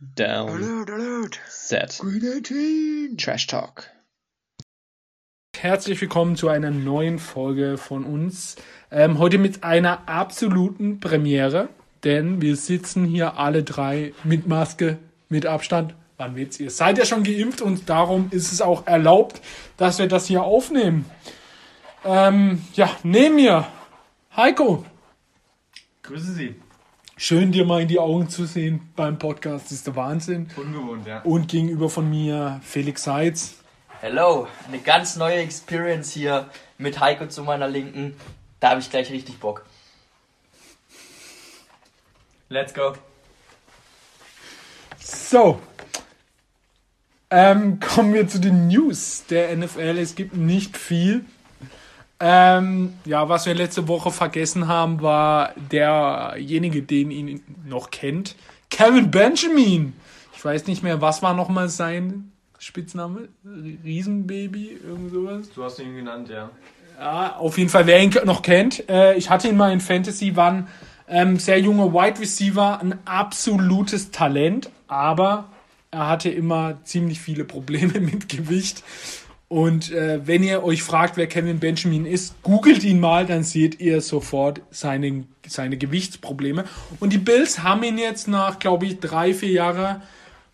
Down. Alert, alert. Set. Green 18. Trash Talk. Herzlich willkommen zu einer neuen Folge von uns. Ähm, heute mit einer absoluten Premiere, denn wir sitzen hier alle drei mit Maske, mit Abstand. Wann wird's? Ihr seid ja schon geimpft und darum ist es auch erlaubt, dass wir das hier aufnehmen. Ähm, ja, neben mir, Heiko. Grüße Sie. Schön, dir mal in die Augen zu sehen beim Podcast. Das ist der Wahnsinn. Ungewohnt, ja. Und gegenüber von mir Felix Seitz. Hello, eine ganz neue Experience hier mit Heiko zu meiner Linken. Da habe ich gleich richtig Bock. Let's go. So. Ähm, kommen wir zu den News der NFL. Es gibt nicht viel. Ähm, ja, was wir letzte Woche vergessen haben, war derjenige, den ihn noch kennt. Kevin Benjamin. Ich weiß nicht mehr, was war nochmal sein Spitzname? Riesenbaby? Irgend sowas? Du hast ihn genannt, ja. Ja, auf jeden Fall, wer ihn noch kennt. Äh, ich hatte ihn mal in Fantasy, war ein ähm, sehr junger Wide Receiver, ein absolutes Talent, aber er hatte immer ziemlich viele Probleme mit Gewicht. Und äh, wenn ihr euch fragt, wer Kevin Benjamin ist, googelt ihn mal, dann seht ihr sofort seine, seine Gewichtsprobleme. Und die Bills haben ihn jetzt nach, glaube ich, drei, vier Jahren,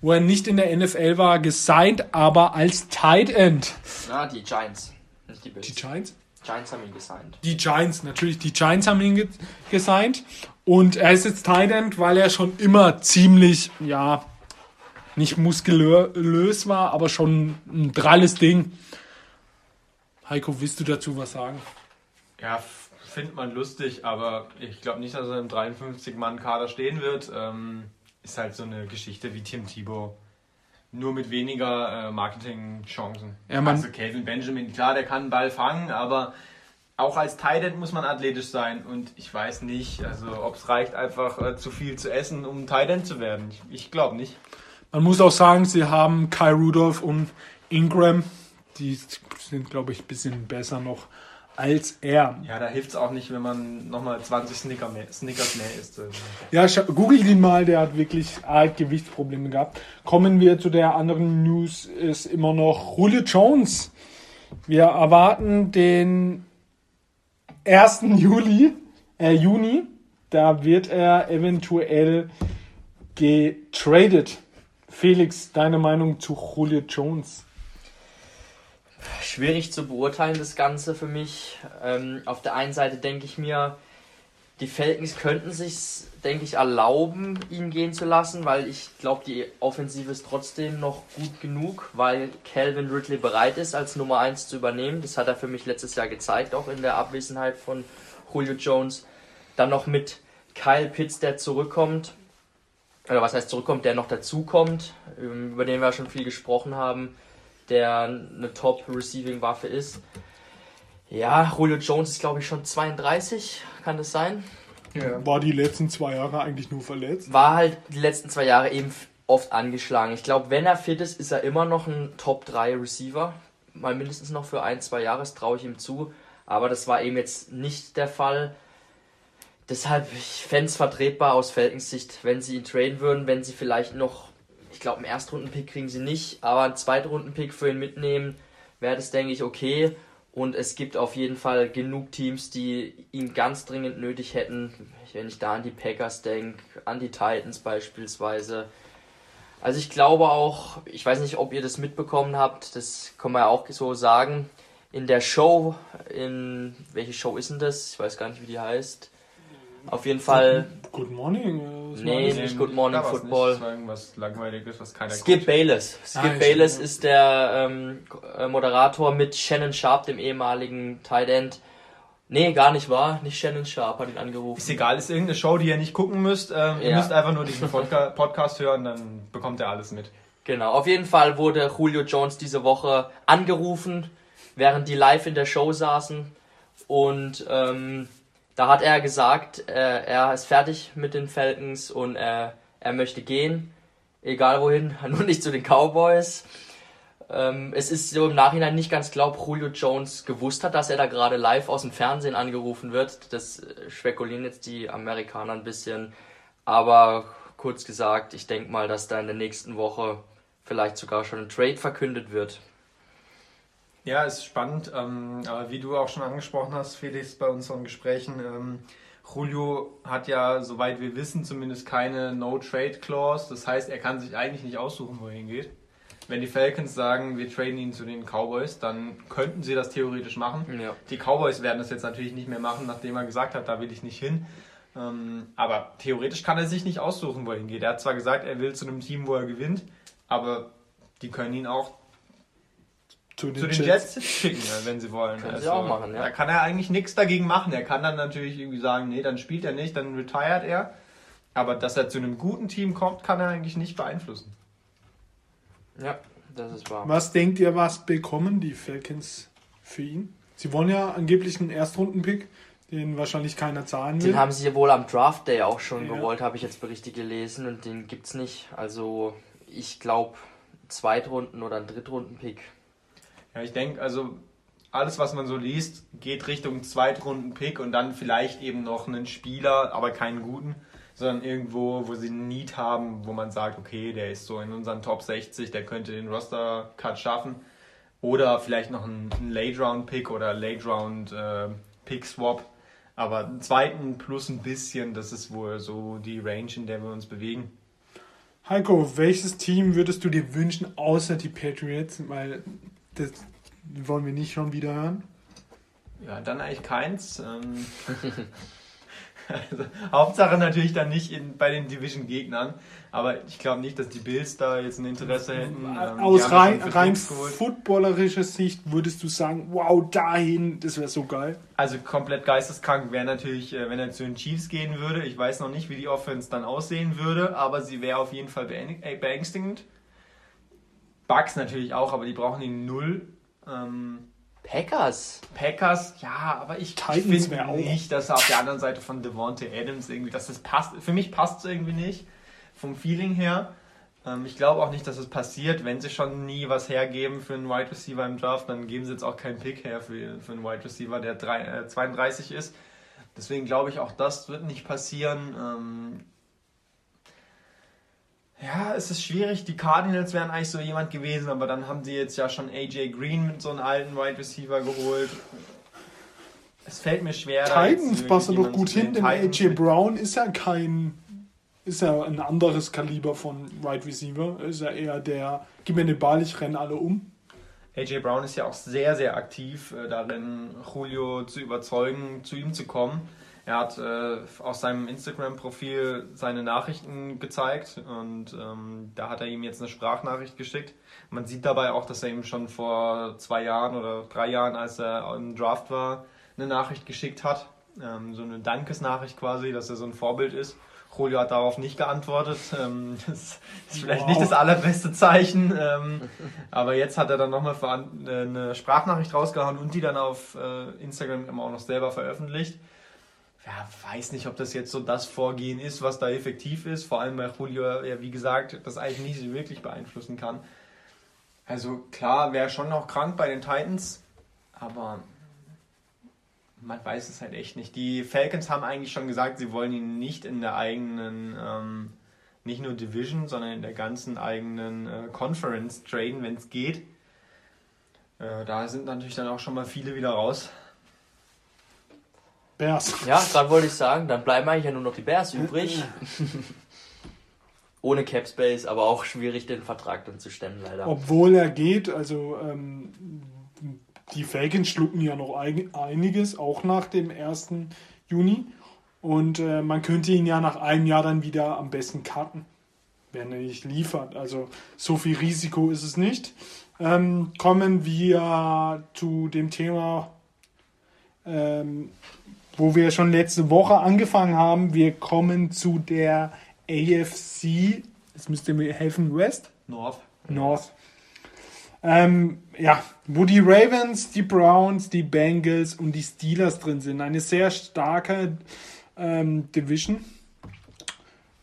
wo er nicht in der NFL war, gesigned, aber als Tight End. Na, die Giants, nicht die Bills. Die Giants? Giants haben ihn gesigned. Die Giants, natürlich, die Giants haben ihn ge gesigned. Und er ist jetzt Tight End, weil er schon immer ziemlich, ja, nicht muskulös war, aber schon ein dralles Ding. Heiko, willst du dazu was sagen? Ja, findet man lustig, aber ich glaube nicht, dass er im 53-Mann-Kader stehen wird. Ähm, ist halt so eine Geschichte wie Tim Thibault. Nur mit weniger äh, Marketingchancen. Ja, also Calvin Benjamin, klar, der kann einen Ball fangen, aber auch als Tight muss man athletisch sein. Und ich weiß nicht, also ob es reicht, einfach äh, zu viel zu essen, um Tight zu werden. Ich, ich glaube nicht. Man muss auch sagen, sie haben Kai Rudolph und Ingram. Die sind, glaube ich, ein bisschen besser noch als er. Ja, da hilft es auch nicht, wenn man nochmal 20 Snicker mehr, Snickers mehr isst. Ja, googelt ihn mal, der hat wirklich arg Gewichtsprobleme gehabt. Kommen wir zu der anderen News, ist immer noch Julio Jones. Wir erwarten den 1. Juli, äh, Juni. Da wird er eventuell getradet. Felix, deine Meinung zu Julio Jones? Schwierig zu beurteilen, das Ganze für mich. Ähm, auf der einen Seite denke ich mir, die Falcons könnten sich, denke ich, erlauben, ihn gehen zu lassen, weil ich glaube, die Offensive ist trotzdem noch gut genug, weil Calvin Ridley bereit ist, als Nummer 1 zu übernehmen. Das hat er für mich letztes Jahr gezeigt, auch in der Abwesenheit von Julio Jones. Dann noch mit Kyle Pitts, der zurückkommt. Oder was heißt zurückkommt, der noch dazukommt, ähm, über den wir schon viel gesprochen haben, der eine Top-Receiving-Waffe ist. Ja, Julio Jones ist, glaube ich, schon 32, kann das sein? War die letzten zwei Jahre eigentlich nur verletzt? War halt die letzten zwei Jahre eben oft angeschlagen. Ich glaube, wenn er fit ist, ist er immer noch ein Top-3-Receiver. Mal mindestens noch für ein, zwei Jahre, das traue ich ihm zu. Aber das war eben jetzt nicht der Fall. Deshalb, ich fände es vertretbar aus Falcons Sicht, wenn sie ihn traden würden, wenn sie vielleicht noch, ich glaube, einen Erstrunden-Pick kriegen sie nicht, aber einen Zweitrunden-Pick für ihn mitnehmen, wäre das, denke ich, okay. Und es gibt auf jeden Fall genug Teams, die ihn ganz dringend nötig hätten. Wenn ich da an die Packers denke, an die Titans beispielsweise. Also ich glaube auch, ich weiß nicht, ob ihr das mitbekommen habt, das kann man ja auch so sagen. In der Show, in welche Show ist denn das? Ich weiß gar nicht, wie die heißt. Auf jeden Fall Good morning. äh, was Nee, nicht Good Morning Football. Nicht. Das war irgendwas Langweiliges, was keiner Skip guckt. Bayless. Skip Ah, Bayless stimmt. ist der ähm, äh, Moderator mit Shannon Sharp, dem ehemaligen Tight End. Nee, gar nicht wahr. Nicht Shannon Sharp hat ihn angerufen. Ist egal, ist irgendeine Show, die ihr nicht gucken müsst. Ähm, Ihr Ja. müsst einfach nur diesen Podca Podcast hören, dann bekommt ihr alles mit. Genau, auf jeden Fall wurde Julio Jones diese Woche angerufen, während die live in der Show saßen. Und ähm, da hat er gesagt, äh, er ist fertig mit den Falcons und er, er möchte gehen. Egal wohin, nur nicht zu den Cowboys. Ähm, es ist so im Nachhinein nicht ganz klar, ob Julio Jones gewusst hat, dass er da gerade live aus dem Fernsehen angerufen wird. Das äh, spekulieren jetzt die Amerikaner ein bisschen. Aber kurz gesagt, ich denke mal, dass da in der nächsten Woche vielleicht sogar schon ein Trade verkündet wird. Ja, ist spannend. Ähm, aber wie du auch schon angesprochen hast, Felix, bei unseren Gesprächen, ähm, Julio hat ja, soweit wir wissen, zumindest keine No-Trade-Clause. Das heißt, er kann sich eigentlich nicht aussuchen, wo er hingeht. Wenn die Falcons sagen, wir traden ihn zu den Cowboys, dann könnten sie das theoretisch machen. Ja. Die Cowboys werden das jetzt natürlich nicht mehr machen, nachdem er gesagt hat, da will ich nicht hin. Ähm, aber theoretisch kann er sich nicht aussuchen, wo er hingeht. Er hat zwar gesagt, er will zu einem Team, wo er gewinnt, aber die können ihn auch Zu den, zu den Jets, schicken, äh, wenn sie wollen. Also, Können sie auch machen, ja. Da kann er eigentlich nichts dagegen machen. Er kann dann natürlich irgendwie sagen, nee, dann spielt er nicht, dann retired er. Aber dass er zu einem guten Team kommt, kann er eigentlich nicht beeinflussen. Ja, das ist wahr. Was denkt ihr, was bekommen die Falcons für ihn? Sie wollen ja angeblich einen Erstrundenpick, den wahrscheinlich keiner zahlen will. Den haben sie ja wohl am Draft Day auch schon Ja. gewollt, habe ich jetzt Berichte gelesen und den gibt's nicht. Also ich glaube Zweitrunden oder ein Drittrunden-Pick. Ja, ich denke, also alles, was man so liest, geht Richtung Zweitrunden-Pick und dann vielleicht eben noch einen Spieler, aber keinen guten, sondern irgendwo, wo sie einen Need haben, wo man sagt, okay, der ist so in unseren Top 60, der könnte den Roster-Cut schaffen. Oder vielleicht noch einen, Late-Round-Pick oder Late-Round-Pick-Swap. Aber einen zweiten plus ein bisschen, das ist wohl so die Range, in der wir uns bewegen. Heiko, welches Team würdest du dir wünschen, außer die Patriots? Weil das wollen wir nicht schon wieder hören. Ja, dann eigentlich keins. Ähm, also, Hauptsache natürlich dann nicht in, bei den Division-Gegnern. Aber ich glaube nicht, dass die Bills da jetzt ein Interesse hätten. Ähm, Aus rein, rein footballerischer Sicht würdest du sagen, wow, dahin, das wäre so geil. Also komplett geisteskrank wäre natürlich, äh, wenn er zu den Chiefs gehen würde. Ich weiß noch nicht, wie die Offense dann aussehen würde, aber sie wäre auf jeden Fall äh, beängstigend. Bucks natürlich auch, aber die brauchen ihn null. Ähm, Packers. Packers, ja, aber ich, ich finde auch. nicht, dass er auf der anderen Seite von Devontae Adams irgendwie, dass das passt. Für mich passt es irgendwie nicht, vom Feeling her. Ähm, ich glaube auch nicht, dass es passiert. Wenn sie schon nie was hergeben für einen Wide Receiver im Draft, dann geben sie jetzt auch keinen Pick her für, für einen Wide Receiver, der drei, äh, 32 ist. Deswegen glaube ich, auch das wird nicht passieren. Ähm, ja, es ist schwierig. Die Cardinals wären eigentlich so jemand gewesen, aber dann haben sie jetzt ja schon AJ Green mit so einem alten Wide Receiver geholt. Es fällt mir schwer. Titans wirklich passen doch gut hin, denn AJ Brown ist ja kein, ist ja ein anderes Kaliber von Wide Receiver. Ist ja eher der, gib mir den Ball, ich renne alle um. AJ Brown ist ja auch sehr, sehr aktiv äh, darin, Julio zu überzeugen, zu ihm zu kommen. Er hat äh, auf seinem Instagram-Profil seine Nachrichten gezeigt und ähm, da hat er ihm jetzt eine Sprachnachricht geschickt. Man sieht dabei auch, dass er ihm schon vor zwei Jahren oder drei Jahren, als er im Draft war, eine Nachricht geschickt hat. Ähm, so eine Dankesnachricht quasi, dass er so ein Vorbild ist. Julio hat darauf nicht geantwortet. Ähm, das ist vielleicht Wow. nicht das allerbeste Zeichen. Ähm, aber jetzt hat er dann nochmal äh, eine Sprachnachricht rausgehauen und die dann auf äh, Instagram immer auch noch selber veröffentlicht. Ja, weiß nicht, ob das jetzt so das Vorgehen ist, was da effektiv ist. Vor allem weil Julio, ja, wie gesagt, das eigentlich nicht wirklich beeinflussen kann. Also klar, wäre schon noch krank bei den Titans, aber man weiß es halt echt nicht. Die Falcons haben eigentlich schon gesagt, sie wollen ihn nicht in der eigenen, ähm, nicht nur Division, sondern in der ganzen eigenen äh, Conference traden, wenn es geht. Äh, da sind natürlich dann auch schon mal viele wieder raus. Bears. Ja, gerade wollte ich sagen, dann bleiben eigentlich ja nur noch die Bears übrig. Ohne Cap Space, aber auch schwierig, den Vertrag dann zu stemmen, leider. Obwohl er geht, also ähm, die Falcons schlucken ja noch ein, einiges, auch nach dem 1. Juni. Und äh, man könnte ihn ja nach einem Jahr dann wieder am besten cutten, wenn er nicht liefert. Also so viel Risiko ist es nicht. Ähm, kommen wir zu dem Thema, ähm, wo wir schon letzte Woche angefangen haben. Wir kommen zu der AFC. Jetzt müsst ihr mir helfen, West? North. North. Ähm, ja, wo die Ravens, die Browns, die Bengals und die Steelers drin sind. Eine sehr starke ähm, Division.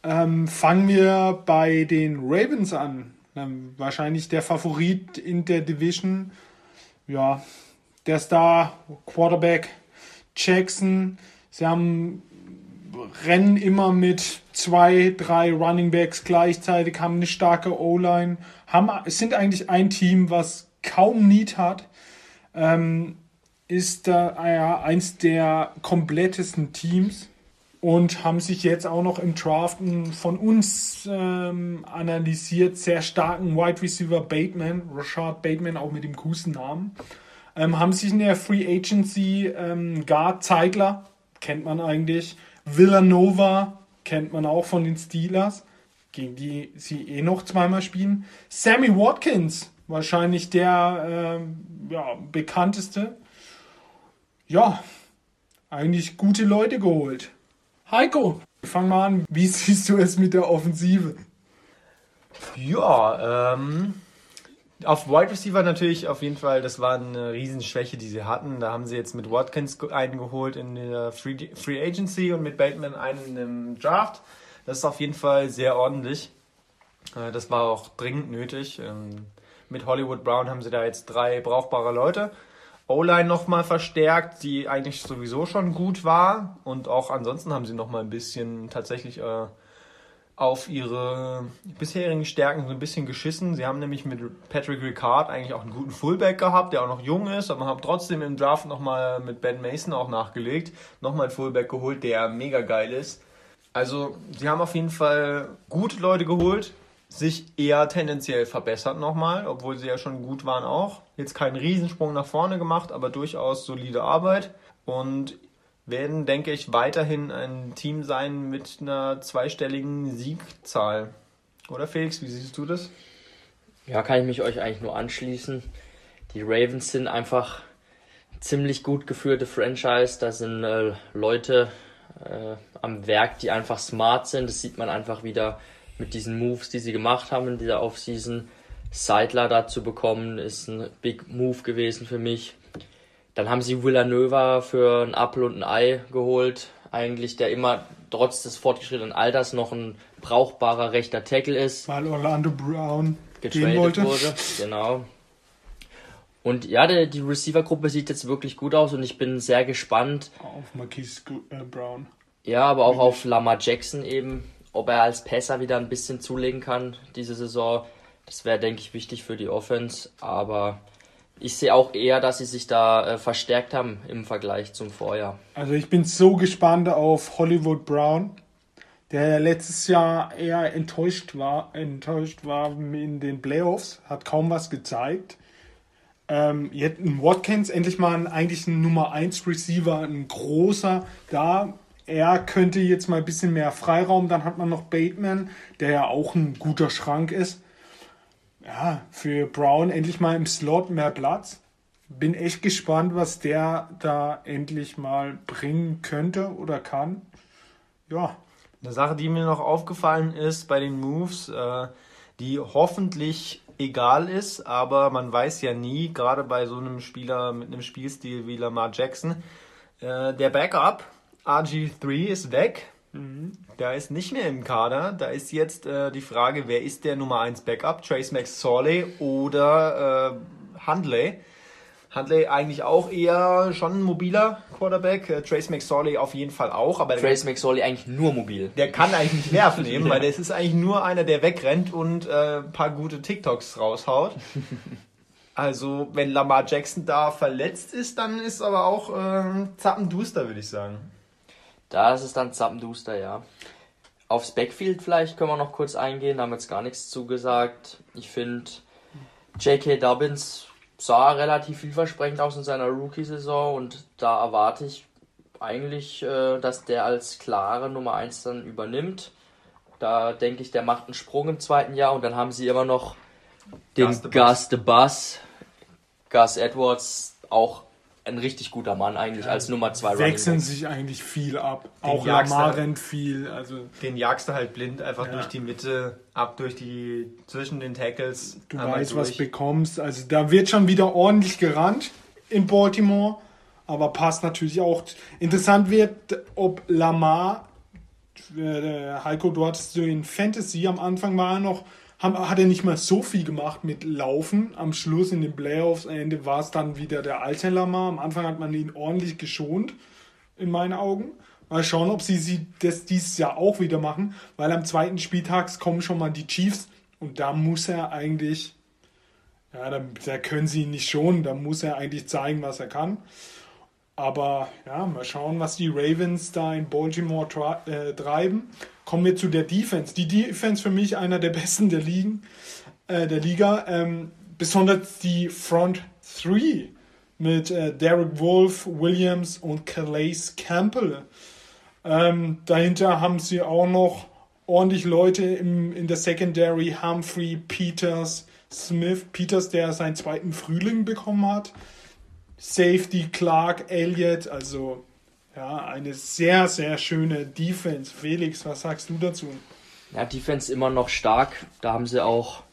Ähm, fangen wir bei den Ravens an. Ähm, wahrscheinlich der Favorit in der Division. Ja, der Star Quarterback Jackson. Sie haben rennen immer mit zwei, drei Running Backs gleichzeitig, haben eine starke O-Line, sind eigentlich ein Team, was kaum Need hat. Ähm, ist da ja, eins der komplettesten Teams und haben sich jetzt auch noch im Draften von uns ähm, analysiert, sehr starken Wide Receiver Bateman, Rashad Bateman, auch mit dem coolsten Namen, ähm, haben sich in der Free Agency ähm, Guard Zeigler, kennt man eigentlich, Villanova, kennt man auch von den Steelers, gegen die sie eh noch zweimal spielen, Sammy Watkins, wahrscheinlich der ähm, ja, bekannteste. Ja, eigentlich gute Leute geholt. Heiko, fang mal an. Wie siehst du es mit der Offensive? Ja, ähm, auf Wide Receiver natürlich auf jeden Fall, das war eine Riesenschwäche, die sie hatten. Da haben sie jetzt mit Watkins einen geholt in der Free, Agency und mit Bateman einen im Draft. Das ist auf jeden Fall sehr ordentlich. Äh, das war auch dringend nötig. Ähm, mit Hollywood Brown haben sie da jetzt drei brauchbare Leute. O-Line nochmal verstärkt, die eigentlich sowieso schon gut war. Und auch ansonsten haben sie nochmal ein bisschen tatsächlich äh, auf ihre bisherigen Stärken so ein bisschen geschissen. Sie haben nämlich mit Patrick Ricard eigentlich auch einen guten Fullback gehabt, der auch noch jung ist, aber haben trotzdem im Draft nochmal mit Ben Mason auch nachgelegt. Nochmal einen Fullback geholt, der mega geil ist. Also, sie haben auf jeden Fall gute Leute geholt, sich eher tendenziell verbessert nochmal, obwohl sie ja schon gut waren auch. Jetzt keinen Riesensprung nach vorne gemacht, aber durchaus solide Arbeit. Und werden, denke ich, weiterhin ein Team sein mit einer zweistelligen Siegzahl. Oder Felix, wie siehst du das? Ja, kann ich mich euch eigentlich nur anschließen. Die Ravens sind einfach ziemlich gut geführte Franchise. Da sind äh, Leute äh, am Werk, die einfach smart sind. Das sieht man einfach wieder mit diesen Moves, die sie gemacht haben in dieser Offseason. Seidler dazu bekommen, ist ein Big Move gewesen für mich. Dann haben sie Villanova für ein Apfel und ein Ei geholt. Eigentlich, der immer trotz des fortgeschrittenen Alters noch ein brauchbarer rechter Tackle ist. Weil Orlando Brown getradet wurde. Genau. Und ja, die, die Receiver-Gruppe sieht jetzt wirklich gut aus und ich bin sehr gespannt. Auf Marquise äh, Brown. Ja, aber auch auf Lamar Jackson eben ob er als Pässer wieder ein bisschen zulegen kann diese Saison. Das wäre, denke ich, wichtig für die Offense. Aber ich sehe auch eher, dass sie sich da äh, verstärkt haben im Vergleich zum Vorjahr. Also ich bin so gespannt auf Hollywood Brown, der letztes Jahr eher enttäuscht war, enttäuscht war in den Playoffs, hat kaum was gezeigt. Ähm, jetzt ein Watkins, endlich mal ein, eigentlich ein Nummer 1 Receiver, ein großer da, er könnte jetzt mal ein bisschen mehr Freiraum. Dann hat man noch Bateman, der ja auch ein guter Schrank ist. Ja, für Brown endlich mal im Slot mehr Platz. Bin echt gespannt, was der da endlich mal bringen könnte oder kann. Ja. Eine Sache, die mir noch aufgefallen ist bei den Moves, äh, die hoffentlich egal ist, aber man weiß ja nie, gerade bei so einem Spieler mit einem Spielstil wie Lamar Jackson, äh, der Backup RG3 ist weg. Der ist nicht mehr im Kader. Da ist jetzt äh, die Frage, wer ist der Nummer 1 Backup? Trace Max Sorley oder äh, Handley? Handley eigentlich auch eher schon ein mobiler Quarterback. Äh, Trace McSorley auf jeden Fall auch. Aber Trace McSorley eigentlich nur mobil. Der kann eigentlich nicht werfen eben, ja. weil das ist eigentlich nur einer, der wegrennt und äh, ein paar gute TikToks raushaut. Also, wenn Lamar Jackson da verletzt ist, dann ist aber auch äh, zappenduster, würde ich sagen. Da ist es dann zappenduster, ja. Aufs Backfield vielleicht können wir noch kurz eingehen, da haben wir jetzt gar nichts zugesagt. Ich finde, J.K. Dobbins sah relativ vielversprechend aus in seiner Rookie-Saison und da erwarte ich eigentlich, äh, dass der als klare Nummer 1 dann übernimmt. Da denke ich, der macht einen Sprung im zweiten Jahr und dann haben sie immer noch den Gus the Bus, Gus Edwards, auch ein richtig guter Mann eigentlich ja, als Nummer 2 Wechseln sich eigentlich viel ab. Den auch Lamar rennt viel. Also den jagst du halt blind einfach ja. durch die Mitte, ab durch die, zwischen den Tackles. Du weißt, durch. was bekommst. Also da wird schon wieder ordentlich gerannt in Baltimore. Aber passt natürlich auch. Interessant wird, ob Lamar, äh, Heiko, du hattest so in Fantasy am Anfang war er noch hat er nicht mal so viel gemacht mit Laufen. Am Schluss in den Playoffs, Ende war es dann wieder der alte Lamar. Am Anfang hat man ihn ordentlich geschont, in meinen Augen. Mal schauen, ob sie, sie das dieses Jahr auch wieder machen, weil am zweiten Spieltag kommen schon mal die Chiefs und da muss er eigentlich, ja, da, da können sie ihn nicht schonen, da muss er eigentlich zeigen, was er kann. Aber ja, mal schauen, was die Ravens da in Baltimore äh, treiben. Kommen wir zu der Defense. Die Defense für mich einer der besten der Ligen, äh, der Liga. Ähm, besonders die Front 3 mit äh, Derek Wolf, Williams und Calais Campbell. Ähm, dahinter haben sie auch noch ordentlich Leute im, in der Secondary. Humphrey, Peters, Smith. Peters, der seinen zweiten Frühling bekommen hat. Safety, Clark, Elliott. Also ja, eine sehr, sehr schöne Defense. Felix, was sagst du dazu? Ja, Defense immer noch stark. Da haben sie auch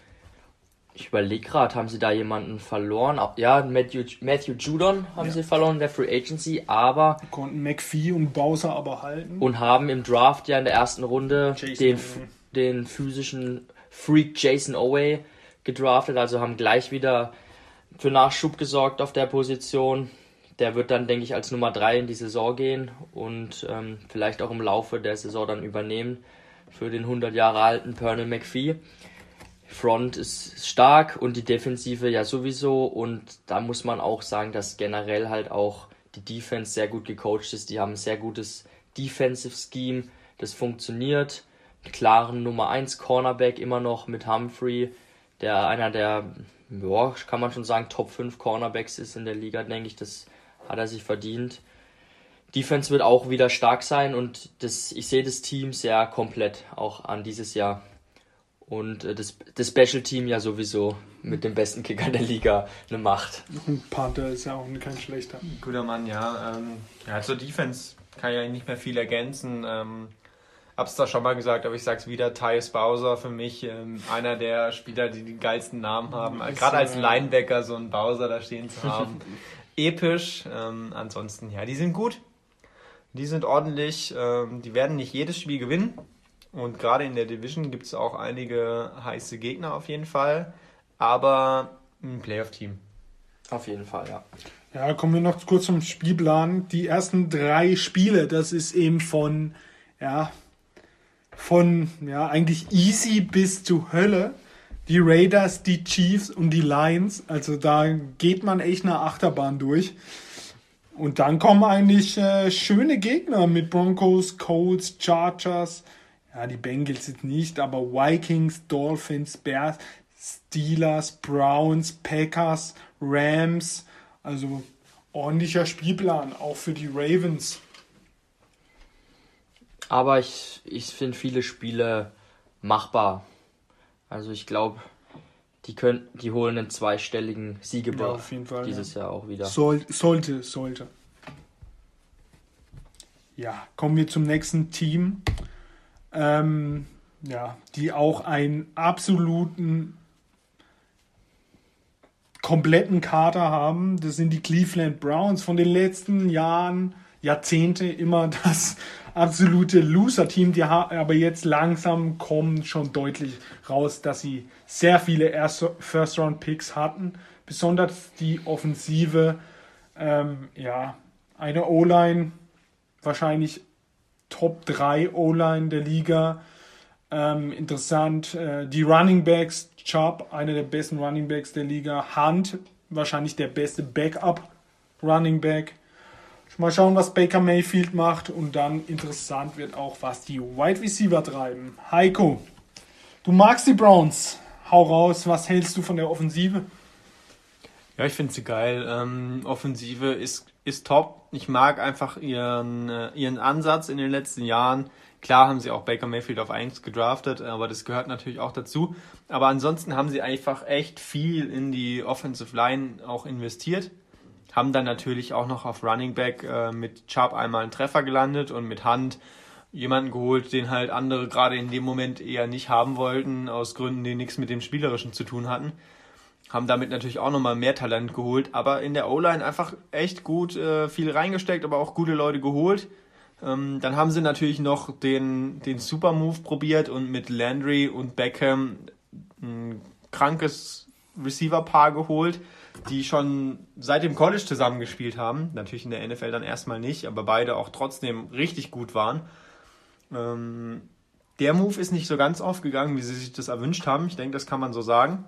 ich überlege gerade, haben sie da jemanden verloren? Ja, Matthew, Matthew Judon haben ja. sie verloren in der Free Agency, aber. Konnten McPhee und Bowser aber halten. Und haben im Draft ja in der ersten Runde den, den physischen Freak Jason Oway gedraftet, also haben gleich wieder für Nachschub gesorgt auf der Position. Der wird dann, denke ich, als Nummer 3 in die Saison gehen und ähm, vielleicht auch im Laufe der Saison dann übernehmen für den 100 Jahre alten Pernell McPhee. Front ist stark und die Defensive ja sowieso. Und da muss man auch sagen, dass generell halt auch die Defense sehr gut gecoacht ist. Die haben ein sehr gutes Defensive Scheme, das funktioniert. Klaren Nummer 1 Cornerback immer noch mit Humphrey, der einer der, ja, kann man schon sagen, Top 5 Cornerbacks ist in der Liga, denke ich. Das hat er sich verdient. Defense wird auch wieder stark sein und das, ich sehe das Team sehr komplett auch an dieses Jahr. Und äh, das, das Special Team ja sowieso mit dem besten Kicker der Liga eine Macht. Und Panther ist ja auch kein schlechter. Guter Mann, ja. Ähm, ja, zur Defense kann ich ja nicht mehr viel ergänzen. Ähm, hab's da schon mal gesagt, aber ich sag's wieder, Tyus Bowser für mich ähm, einer der Spieler, die die geilsten Namen haben. Gerade als Linebacker so einen Bowser da stehen zu haben. Episch. Ähm, ansonsten, ja, die sind gut. Die sind ordentlich. Ähm, die werden nicht jedes Spiel gewinnen. Und gerade in der Division gibt es auch einige heiße Gegner auf jeden Fall. Aber ein Playoff-Team. Auf jeden Fall, ja. Ja, kommen wir noch kurz zum Spielplan. Die ersten drei Spiele, das ist eben von, ja, von, ja, eigentlich easy bis zu Hölle. Die Raiders, die Chiefs und die Lions. Also da geht man echt eine Achterbahn durch. Und dann kommen eigentlich äh, schöne Gegner mit Broncos, Colts, Chargers, ja, die Bengals jetzt nicht, aber Vikings, Dolphins, Bears, Steelers, Browns, Packers, Rams. Also ordentlicher Spielplan, auch für die Ravens. Aber ich, ich finde viele Spiele machbar. Also ich glaube, die können, die holen einen zweistelligen Siegeball ja, dieses ja. Jahr auch wieder. Soll, sollte, sollte. Ja, kommen wir zum nächsten Team ähm, ja, die auch einen absoluten kompletten Kader haben. Das sind die Cleveland Browns von den letzten Jahren, Jahrzehnte immer das absolute Loser-Team. Die aber jetzt langsam kommen schon deutlich raus, dass sie sehr viele First-Round-Picks hatten. Besonders die Offensive, ähm, ja, eine O-Line wahrscheinlich Top 3 O-Line der Liga. Ähm, interessant, äh, die Running Backs, Chubb, einer der besten Running Backs der Liga. Hunt, wahrscheinlich der beste Backup Running Back. Mal schauen, was Baker Mayfield macht und dann interessant wird auch, was die Wide Receiver treiben. Heiko, du magst die Browns. Hau raus, was hältst du von der Offensive? Ja, ich finde sie geil. Ähm, Offensive ist, ist top. Ich mag einfach ihren, äh, ihren Ansatz in den letzten Jahren. Klar haben sie auch Baker Mayfield auf 1 gedraftet, aber das gehört natürlich auch dazu. Aber ansonsten haben sie einfach echt viel in die Offensive Line auch investiert. Haben dann natürlich auch noch auf Running Back äh, mit Chubb einmal einen Treffer gelandet und mit Hand jemanden geholt, den halt andere gerade in dem Moment eher nicht haben wollten, aus Gründen, die nichts mit dem Spielerischen zu tun hatten haben damit natürlich auch nochmal mehr Talent geholt, aber in der O-Line einfach echt gut äh, viel reingesteckt, aber auch gute Leute geholt. Ähm, dann haben sie natürlich noch den, den Super Move probiert und mit Landry und Beckham ein krankes Receiver-Paar geholt, die schon seit dem College zusammengespielt haben. Natürlich in der NFL dann erstmal nicht, aber beide auch trotzdem richtig gut waren. Ähm, der Move ist nicht so ganz aufgegangen, wie sie sich das erwünscht haben. Ich denke, das kann man so sagen.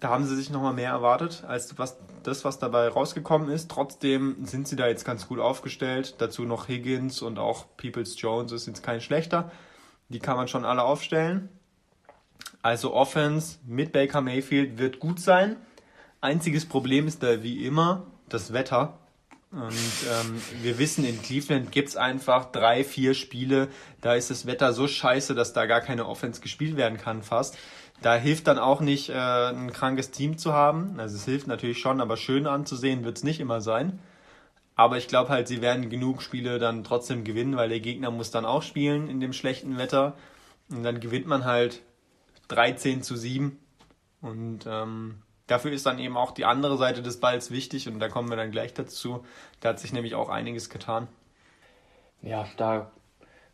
Da haben sie sich nochmal mehr erwartet, als was, das, was dabei rausgekommen ist. Trotzdem sind sie da jetzt ganz gut aufgestellt. Dazu noch Higgins und auch Peoples Jones ist jetzt kein schlechter. Die kann man schon alle aufstellen. Also Offense mit Baker Mayfield wird gut sein. Einziges Problem ist da wie immer das Wetter. Und ähm, wir wissen, in Cleveland gibt es einfach drei, vier Spiele, da ist das Wetter so scheiße, dass da gar keine Offense gespielt werden kann fast. Da hilft dann auch nicht, äh, ein krankes Team zu haben. Also es hilft natürlich schon, aber schön anzusehen wird es nicht immer sein. Aber ich glaube halt, sie werden genug Spiele dann trotzdem gewinnen, weil der Gegner muss dann auch spielen in dem schlechten Wetter. Und dann gewinnt man halt 13 zu 7. Und ähm, dafür ist dann eben auch die andere Seite des Balls wichtig und da kommen wir dann gleich dazu. Da hat sich nämlich auch einiges getan. Ja, da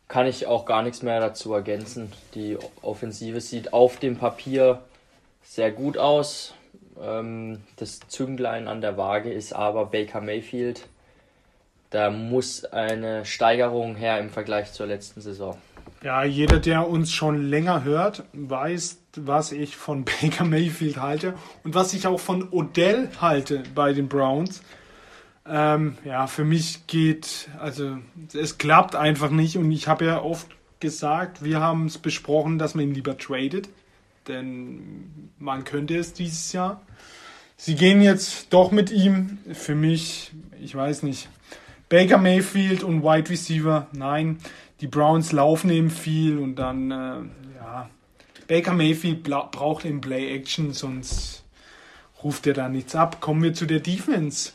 kann ich auch gar nichts mehr dazu ergänzen. Die Offensive sieht auf dem Papier sehr gut aus. Ähm, das Zünglein an der Waage ist aber Baker Mayfield. Da muss eine Steigerung her im Vergleich zur letzten Saison. Ja, jeder, der uns schon länger hört, weiß, was ich von Baker Mayfield halte und was ich auch von Odell halte bei den Browns. Ähm, ja, für mich geht, also es klappt einfach nicht und ich habe ja oft gesagt, wir haben es besprochen, dass man ihn lieber tradet, denn man könnte es dieses Jahr. Sie gehen jetzt doch mit ihm. Für mich, ich weiß nicht, Baker Mayfield und Wide Receiver, nein. Die Browns laufen eben viel und dann, äh, ja, Baker Mayfield braucht eben Play Action, sonst ruft er da nichts ab. Kommen wir zu der Defense.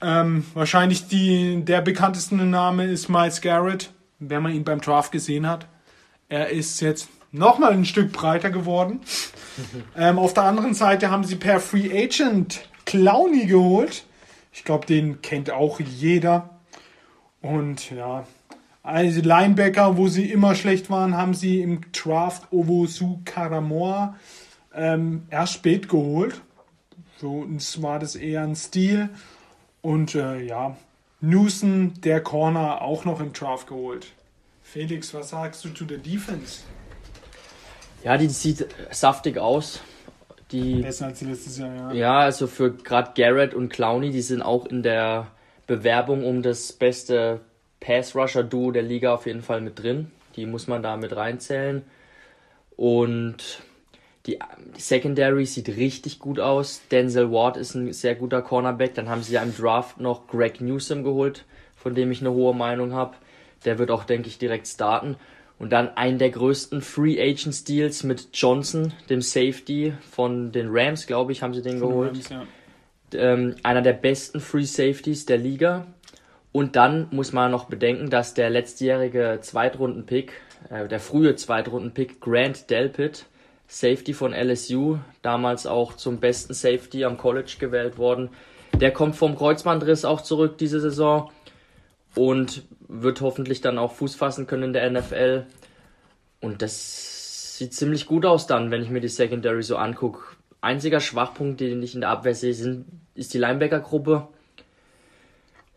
Ähm, wahrscheinlich die, der bekannteste Name ist Miles Garrett, wenn man ihn beim Draft gesehen hat. Er ist jetzt nochmal ein Stück breiter geworden. ähm, auf der anderen Seite haben sie per Free Agent Clowny geholt. Ich glaube, den kennt auch jeder. Und ja, also Linebacker, wo sie immer schlecht waren, haben sie im Draft Owosu Karamoa ähm, erst spät geholt. Für uns war das eher ein Stil. Und äh, ja, Newson, der Corner, auch noch im Draft geholt. Felix, was sagst du zu der Defense? Ja, die sieht saftig aus. Die, Besser als letztes Jahr, ja. Ja, also für gerade Garrett und Clowney, die sind auch in der Bewerbung um das beste Pass-Rusher-Duo der Liga auf jeden Fall mit drin. Die muss man da mit reinzählen. Und die, die Secondary sieht richtig gut aus. Denzel Ward ist ein sehr guter Cornerback. Dann haben sie ja im Draft noch Greg Newsom geholt, von dem ich eine hohe Meinung habe. Der wird auch, denke ich, direkt starten. Und dann einen der größten Free Agent Deals mit Johnson, dem Safety von den Rams, glaube ich, haben sie den von geholt. Rams, ja. ähm, einer der besten Free Safeties der Liga. Und dann muss man noch bedenken, dass der letztjährige Zweitrunden-Pick, äh, der frühe Zweitrunden-Pick Grant Delpit, Safety von LSU, damals auch zum besten Safety am College gewählt worden, der kommt vom Kreuzbandriss auch zurück diese Saison und wird hoffentlich dann auch Fuß fassen können in der NFL. Und das sieht ziemlich gut aus dann, wenn ich mir die Secondary so angucke. Einziger Schwachpunkt, den ich in der Abwehr sehe, sind, ist die Linebacker-Gruppe.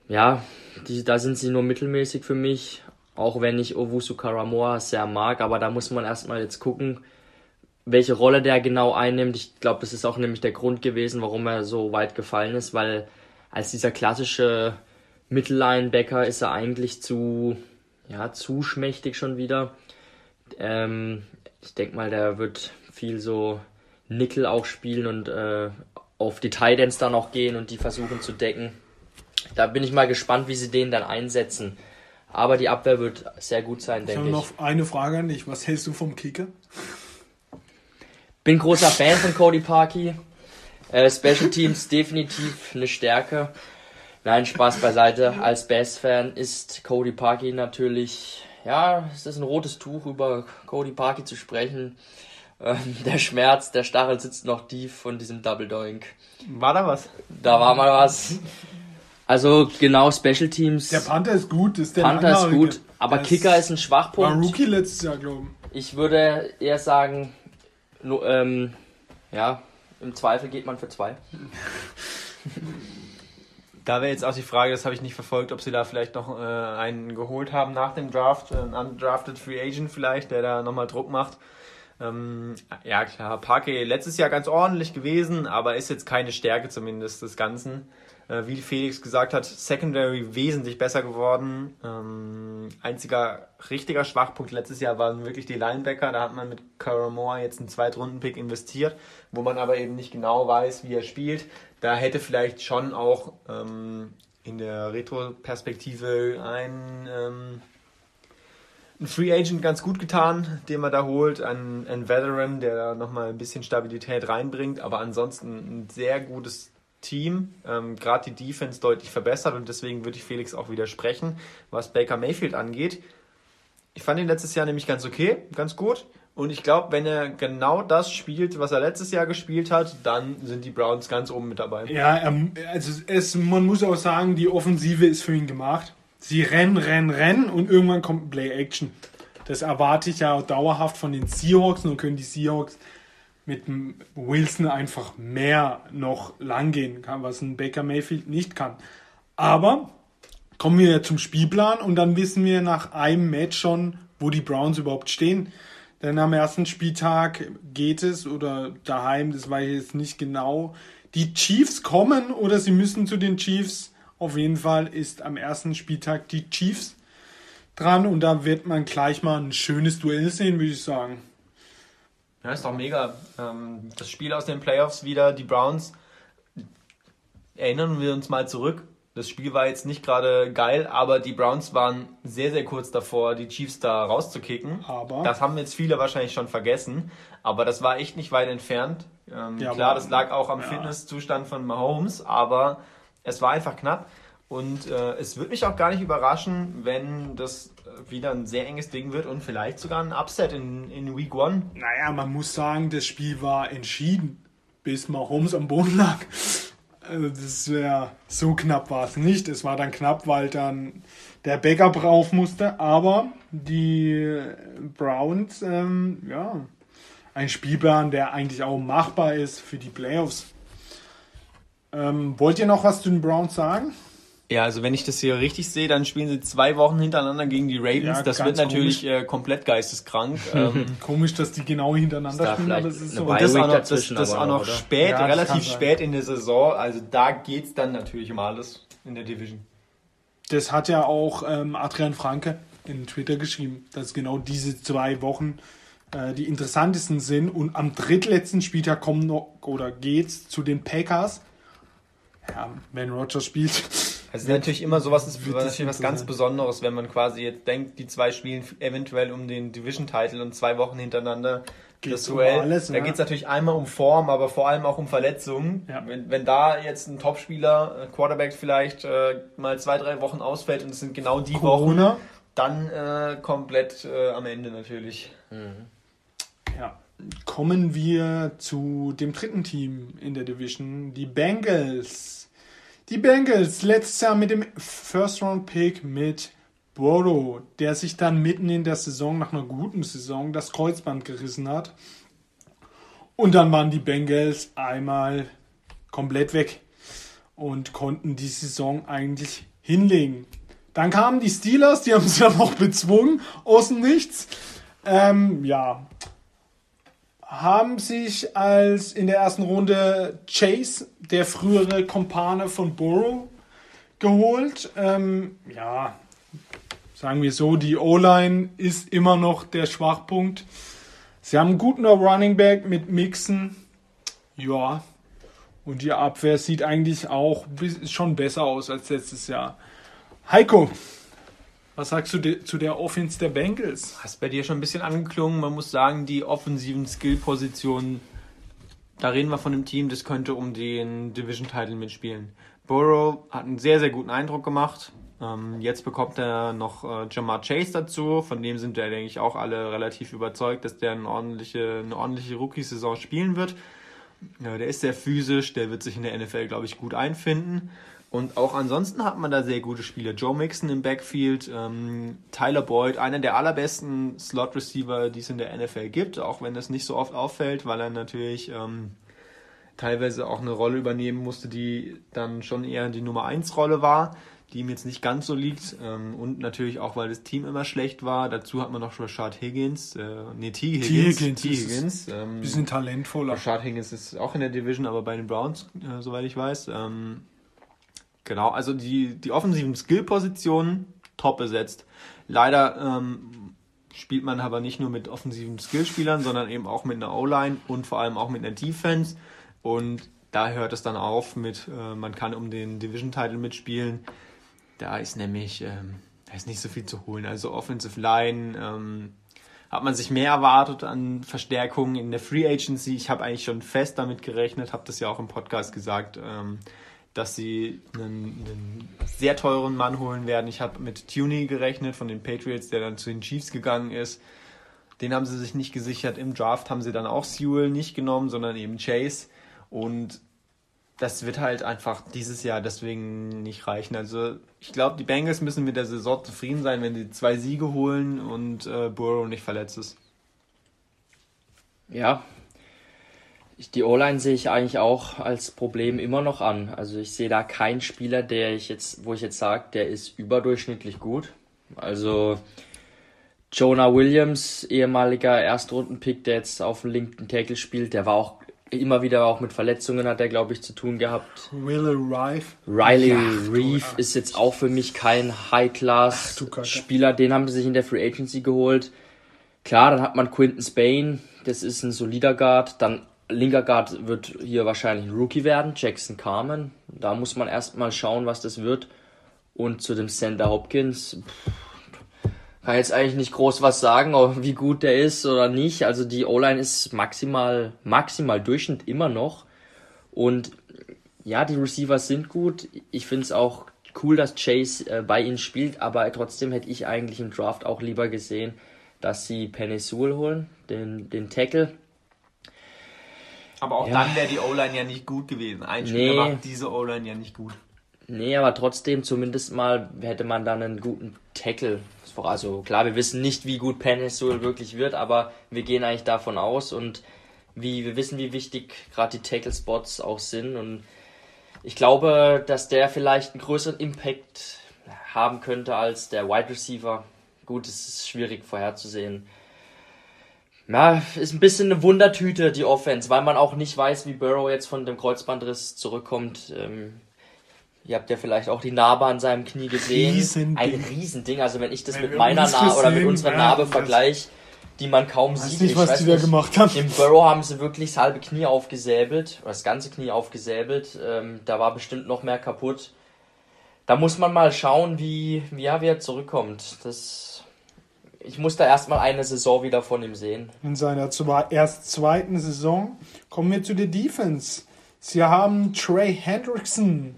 Ja, die, da sind sie nur mittelmäßig für mich, auch wenn ich Owusu Karamoa sehr mag, aber da muss man erstmal jetzt gucken, welche Rolle der genau einnimmt. Ich glaube, das ist auch nämlich der Grund gewesen, warum er so weit gefallen ist, weil als dieser klassische Mittellinebacker ist er eigentlich zu, ja, zu schmächtig schon wieder. Ähm, ich denke mal, der wird viel so Nickel auch spielen und äh, auf die Tidans dann auch gehen und die versuchen zu decken. Da bin ich mal gespannt, wie sie den dann einsetzen. Aber die Abwehr wird sehr gut sein, denke ich. Ich habe noch eine Frage an dich. Was hältst du vom Kicker? Bin großer Fan von Cody Parkey. Äh, Special Teams definitiv eine Stärke. Nein, Spaß beiseite. Als Bass-Fan ist Cody Parkey natürlich, ja, es ist ein rotes Tuch, über Cody Parkey zu sprechen. Ähm, der Schmerz, der Stachel sitzt noch tief von diesem Double Doink. War da was? Da war mal was. Also genau, Special Teams. Der Panther ist gut, ist der Panther ist gut, aber Kicker ist, ist ein Schwachpunkt. War Rookie letztes Jahr, glaube ich. Ich würde eher sagen, no, ähm, ja, Im Zweifel geht man für zwei. Da wäre jetzt auch die Frage, das habe ich nicht verfolgt, ob sie da vielleicht noch äh, einen geholt haben nach dem Draft, einen undrafted Free Agent vielleicht, der da nochmal Druck macht. Ähm, ja klar, Parke letztes Jahr ganz ordentlich gewesen, aber ist jetzt keine Stärke zumindest des Ganzen. Äh, wie Felix gesagt hat, Secondary wesentlich besser geworden. Ähm, einziger richtiger Schwachpunkt letztes Jahr waren wirklich die Linebacker. Da hat man mit Caramore jetzt einen Zweitrunden-Pick investiert, wo man aber eben nicht genau weiß, wie er spielt. Da hätte vielleicht schon auch ähm, in der Retro-Perspektive ein, ähm, ein Free Agent ganz gut getan, den man da holt. Ein, ein Veteran, der da nochmal ein bisschen Stabilität reinbringt, aber ansonsten ein sehr gutes Team, ähm, gerade die Defense deutlich verbessert und deswegen würde ich Felix auch widersprechen, was Baker Mayfield angeht. Ich fand ihn letztes Jahr nämlich ganz okay, ganz gut. Und ich glaube, wenn er genau das spielt, was er letztes Jahr gespielt hat, dann sind die Browns ganz oben mit dabei. Ja, also es, man muss auch sagen, die Offensive ist für ihn gemacht. Sie rennen, rennen, rennen und irgendwann kommt Play Action. Das erwarte ich ja dauerhaft von den Seahawks und können die Seahawks mit Wilson einfach mehr noch langgehen kann, was ein Baker Mayfield nicht kann. Aber kommen wir zum Spielplan und dann wissen wir nach einem Match schon, wo die Browns überhaupt stehen. Denn am ersten Spieltag geht es oder daheim, das weiß ich jetzt nicht genau. Die Chiefs kommen oder sie müssen zu den Chiefs. Auf jeden Fall ist am ersten Spieltag die Chiefs dran und da wird man gleich mal ein schönes Duell sehen, würde ich sagen. Ja, ist doch mega. Ähm, das Spiel aus den Playoffs wieder, die Browns. Erinnern wir uns mal zurück. Das Spiel war jetzt nicht gerade geil, aber die Browns waren sehr, sehr kurz davor, die Chiefs da rauszukicken. Aber das haben jetzt viele wahrscheinlich schon vergessen, aber das war echt nicht weit entfernt. Ähm, ja, klar, das lag auch am ja. Fitnesszustand von Mahomes, aber es war einfach knapp. Und äh, es würde mich auch gar nicht überraschen, wenn das wieder ein sehr enges Ding wird und vielleicht sogar ein Upset in, in Week One. Naja, man muss sagen, das Spiel war entschieden, bis Mahomes am Boden lag. Also das wäre so knapp war es nicht. Es war dann knapp, weil dann der Backup rauf musste. Aber die Browns, ähm, ja, ein Spielplan, der eigentlich auch machbar ist für die Playoffs. Ähm, wollt ihr noch was zu den Browns sagen? Ja, also wenn ich das hier richtig sehe, dann spielen sie zwei Wochen hintereinander gegen die Ravens. Ja, das wird natürlich äh, komplett geisteskrank. ähm, komisch, dass die genau hintereinander spielen, aber es ist so. Und das auch noch, das, das auch noch spät, ja, relativ spät in der Saison. Also da geht's dann natürlich um alles in der Division. Das hat ja auch ähm, Adrian Franke in Twitter geschrieben, dass genau diese zwei Wochen äh, die interessantesten sind. Und am drittletzten Spieltag kommen noch oder geht's zu den Packers. Ja, wenn Rogers spielt. Es ist natürlich immer sowas, ist was, was ganz Besonderes, wenn man quasi jetzt denkt, die zwei spielen eventuell um den Division-Title und zwei Wochen hintereinander geht das Duell. Um alles, da ja. geht es natürlich einmal um Form, aber vor allem auch um Verletzungen. Ja. Wenn, wenn da jetzt ein Topspieler, äh, Quarterback vielleicht äh, mal zwei, drei Wochen ausfällt und es sind genau die Corona. Wochen, dann äh, komplett äh, am Ende natürlich. Mhm. Ja. Kommen wir zu dem dritten Team in der Division, die Bengals. Die Bengals letztes Jahr mit dem First-Round-Pick mit Burrow, der sich dann mitten in der Saison, nach einer guten Saison, das Kreuzband gerissen hat. Und dann waren die Bengals einmal komplett weg und konnten die Saison eigentlich hinlegen. Dann kamen die Steelers, die haben sie dann noch bezwungen, außen nichts. Ähm, ja, haben sich als in der ersten Runde Chase, der frühere Kompane von Burrow, geholt. Ähm, ja, sagen wir so, die O-Line ist immer noch der Schwachpunkt. Sie haben einen guten Running Back mit Mixen. Ja. Und die Abwehr sieht eigentlich auch schon besser aus als letztes Jahr. Heiko, was sagst du zu der Offense der Bengals? Hast bei dir schon ein bisschen angeklungen. Man muss sagen, die offensiven Skill-Positionen, da reden wir von einem Team, das könnte um den Division-Title mitspielen. Burrow hat einen sehr, sehr guten Eindruck gemacht. Ähm, jetzt bekommt er noch äh, Jamar Chase dazu. Von dem sind wir, denke ich, auch alle relativ überzeugt, dass der eine ordentliche, eine ordentliche Rookie-Saison spielen wird. Der ist sehr physisch, der wird sich in der NFL, glaube ich, gut einfinden. Und auch ansonsten hat man da sehr gute Spieler. Joe Mixon im Backfield, ähm, Tyler Boyd, einer der allerbesten Slot-Receiver, die es in der NFL gibt, auch wenn das nicht so oft auffällt, weil er natürlich ähm, teilweise auch eine Rolle übernehmen musste, die dann schon eher die Nummer 1 Rolle war, die ihm jetzt nicht ganz so liegt. Ähm, und natürlich auch, weil das Team immer schlecht war. Dazu hat man noch Rashad Higgins, äh, nee, T. Higgins. T. Higgins. T. Higgins. Ähm, bisschen talentvoller. Rashad Higgins ist auch in der Division, aber bei den Browns, äh, soweit ich weiß. Ähm, genau, also die, die offensiven Skill-Positionen top besetzt. Leider ähm, spielt man aber nicht nur mit offensiven Skillspielern, sondern eben auch mit einer O-Line und vor allem auch mit einer Defense. Und da hört es dann auf mit, äh, man kann um den Division-Title mitspielen. Da ist nämlich, ähm, da ist nicht so viel zu holen. Also Offensive Line ähm, hat man sich mehr erwartet an Verstärkungen in der Free Agency. Ich habe eigentlich schon fest damit gerechnet, habe das ja auch im Podcast gesagt, ähm, dass sie einen, einen, sehr teuren Mann holen werden. Ich habe mit Tuny gerechnet von den Patriots, der dann zu den Chiefs gegangen ist. Den haben sie sich nicht gesichert. Im Draft haben sie dann auch Sewell nicht genommen, sondern eben Chase. Und das wird halt einfach dieses Jahr deswegen nicht reichen. Also ich glaube, die Bengals müssen mit der Saison zufrieden sein, wenn sie zwei Siege holen und äh, Burrow nicht verletzt ist. Ja, die O-Line sehe ich eigentlich auch als Problem immer noch an. Also ich sehe da keinen Spieler, der ich jetzt, wo ich jetzt sage, der ist überdurchschnittlich gut. Also Jonah Williams, ehemaliger Erstrundenpick, der jetzt auf dem linken Tackle spielt, der war auch immer wieder auch mit Verletzungen hat er, glaube ich, zu tun gehabt. Riley Reif. Riley Reef ist jetzt auch für mich kein High-Class-Spieler. Den haben sie sich in der Free Agency geholt. Klar, dann hat man Quinton Spain, das ist ein solider Guard. Dann linker Guard wird hier wahrscheinlich ein Rookie werden, Jackson Carmen. Da muss man erstmal schauen, was das wird. Und zu dem Center Hopkins, pff, kann jetzt eigentlich nicht groß was sagen, wie gut der ist oder nicht. Also die O-Line ist maximal, maximal Durchschnitt immer noch. Und ja, die Receivers sind gut. Ich finde es auch cool, dass Chase äh, bei ihnen spielt, aber trotzdem hätte ich eigentlich im Draft auch lieber gesehen, dass sie Penny Sewell holen, den, den Tackle. Aber auch ja. dann wäre die O-Line ja nicht gut gewesen. Ein Spieler nee. macht diese O-Line ja nicht gut. Nee, aber trotzdem, zumindest mal hätte man dann einen guten Tackle also klar, wir wissen nicht, wie gut Penisul wirklich wird, aber wir gehen eigentlich davon aus und wie wir wissen, wie wichtig gerade die Tackle Spots auch sind und ich glaube, dass der vielleicht einen größeren Impact haben könnte als der Wide Receiver. Gut, es ist schwierig vorherzusehen. Ja, ist ein bisschen eine Wundertüte, die Offense, weil man auch nicht weiß, wie Burrow jetzt von dem Kreuzbandriss zurückkommt. Ähm, Ihr habt ja vielleicht auch die Narbe an seinem Knie gesehen. Riesending. Ein Riesending. Also wenn ich das wenn mit meiner Narbe oder mit unserer Narbe vergleiche, die man kaum weiß sieht. Nicht, ich was weiß die da gemacht haben. Im Burrow haben sie wirklich das halbe Knie aufgesäbelt, oder das ganze Knie aufgesäbelt. Ähm, da war bestimmt noch mehr kaputt. Da muss man mal schauen, wie, wie, ja, wie er zurückkommt. Das, ich muss da erstmal eine Saison wieder von ihm sehen. In seiner erst zweiten Saison kommen wir zu der Defense. Sie haben Trey Hendrickson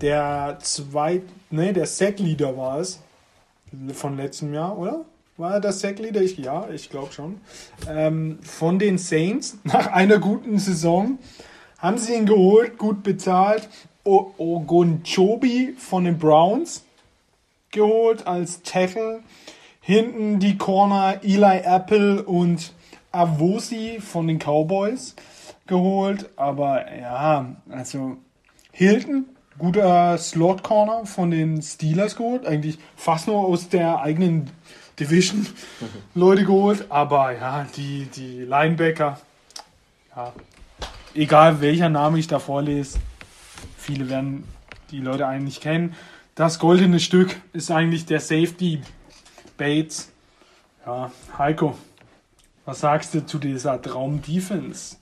der zweit, ne, der Sackleader war es von letztem Jahr, oder? War er der Sackleader? Ich, ja, ich glaube schon. Ähm, von den Saints nach einer guten Saison haben sie ihn geholt, gut bezahlt. Ogunchobi von den Browns geholt als Tackle. Hinten die Corner Eli Apple und Avosi von den Cowboys geholt. Aber ja, also Hilton guter Slot Corner von den Steelers geholt. Eigentlich fast nur aus der eigenen Division Leute geholt. Aber ja, die, die Linebacker, ja, egal welcher Name ich da vorlese, viele werden die Leute eigentlich kennen. Das goldene Stück ist eigentlich der Safety Bates. Ja, Heiko, was sagst du zu dieser Traum-Defense?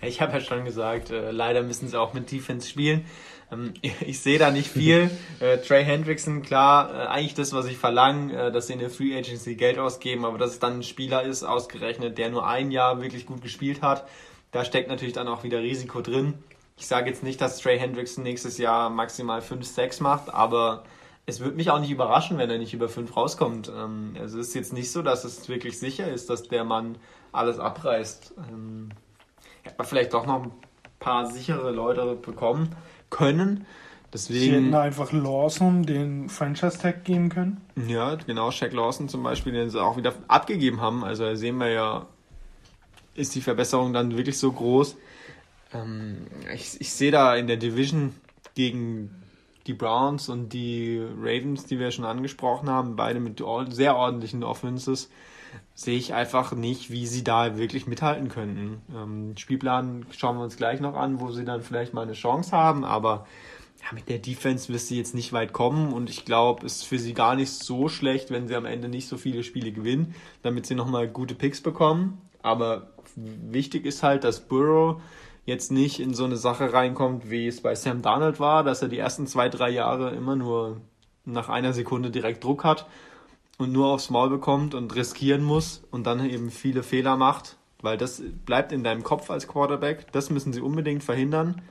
Ich habe ja schon gesagt, äh, leider müssen sie auch mit Defense spielen. Ähm, ich sehe da nicht viel. äh, Trey Hendrickson, klar, äh, eigentlich das, was ich verlange, äh, dass sie in der Free Agency Geld ausgeben, aber dass es dann ein Spieler ist, ausgerechnet, der nur ein Jahr wirklich gut gespielt hat, da steckt natürlich dann auch wieder Risiko drin. Ich sage jetzt nicht, dass Trey Hendrickson nächstes Jahr maximal 5, 6 macht, aber es würde mich auch nicht überraschen, wenn er nicht über 5 rauskommt. Ähm, also es ist jetzt nicht so, dass es wirklich sicher ist, dass der Mann alles abreißt. Ähm, hätte man vielleicht doch noch ein paar sichere Leute bekommen können. Deswegen, Sie hätten einfach Lawson den Franchise-Tag geben können. Ja, genau, Shaq Lawson zum Beispiel, den sie auch wieder abgegeben haben. Also da sehen wir ja, ist die Verbesserung dann wirklich so groß. Ähm, ich, ich sehe da in der Division gegen die Browns und die Ravens, die wir schon angesprochen haben, beide mit sehr ordentlichen Offenses, sehe ich einfach nicht, wie sie da wirklich mithalten könnten. Ähm, Spielplan schauen wir uns gleich noch an, wo sie dann vielleicht mal eine Chance haben, aber ja, mit der Defense wirst du jetzt nicht weit kommen und ich glaube, es ist für sie gar nicht so schlecht, wenn sie am Ende nicht so viele Spiele gewinnen, damit sie nochmal gute Picks bekommen. Aber wichtig ist halt, dass Burrow jetzt nicht in so eine Sache reinkommt, wie es bei Sam Darnold war, dass er die ersten zwei, drei Jahre immer nur nach einer Sekunde direkt Druck hat und nur aufs Maul bekommt und riskieren muss und dann eben viele Fehler macht, weil das bleibt in deinem Kopf als Quarterback. Das müssen sie unbedingt verhindern.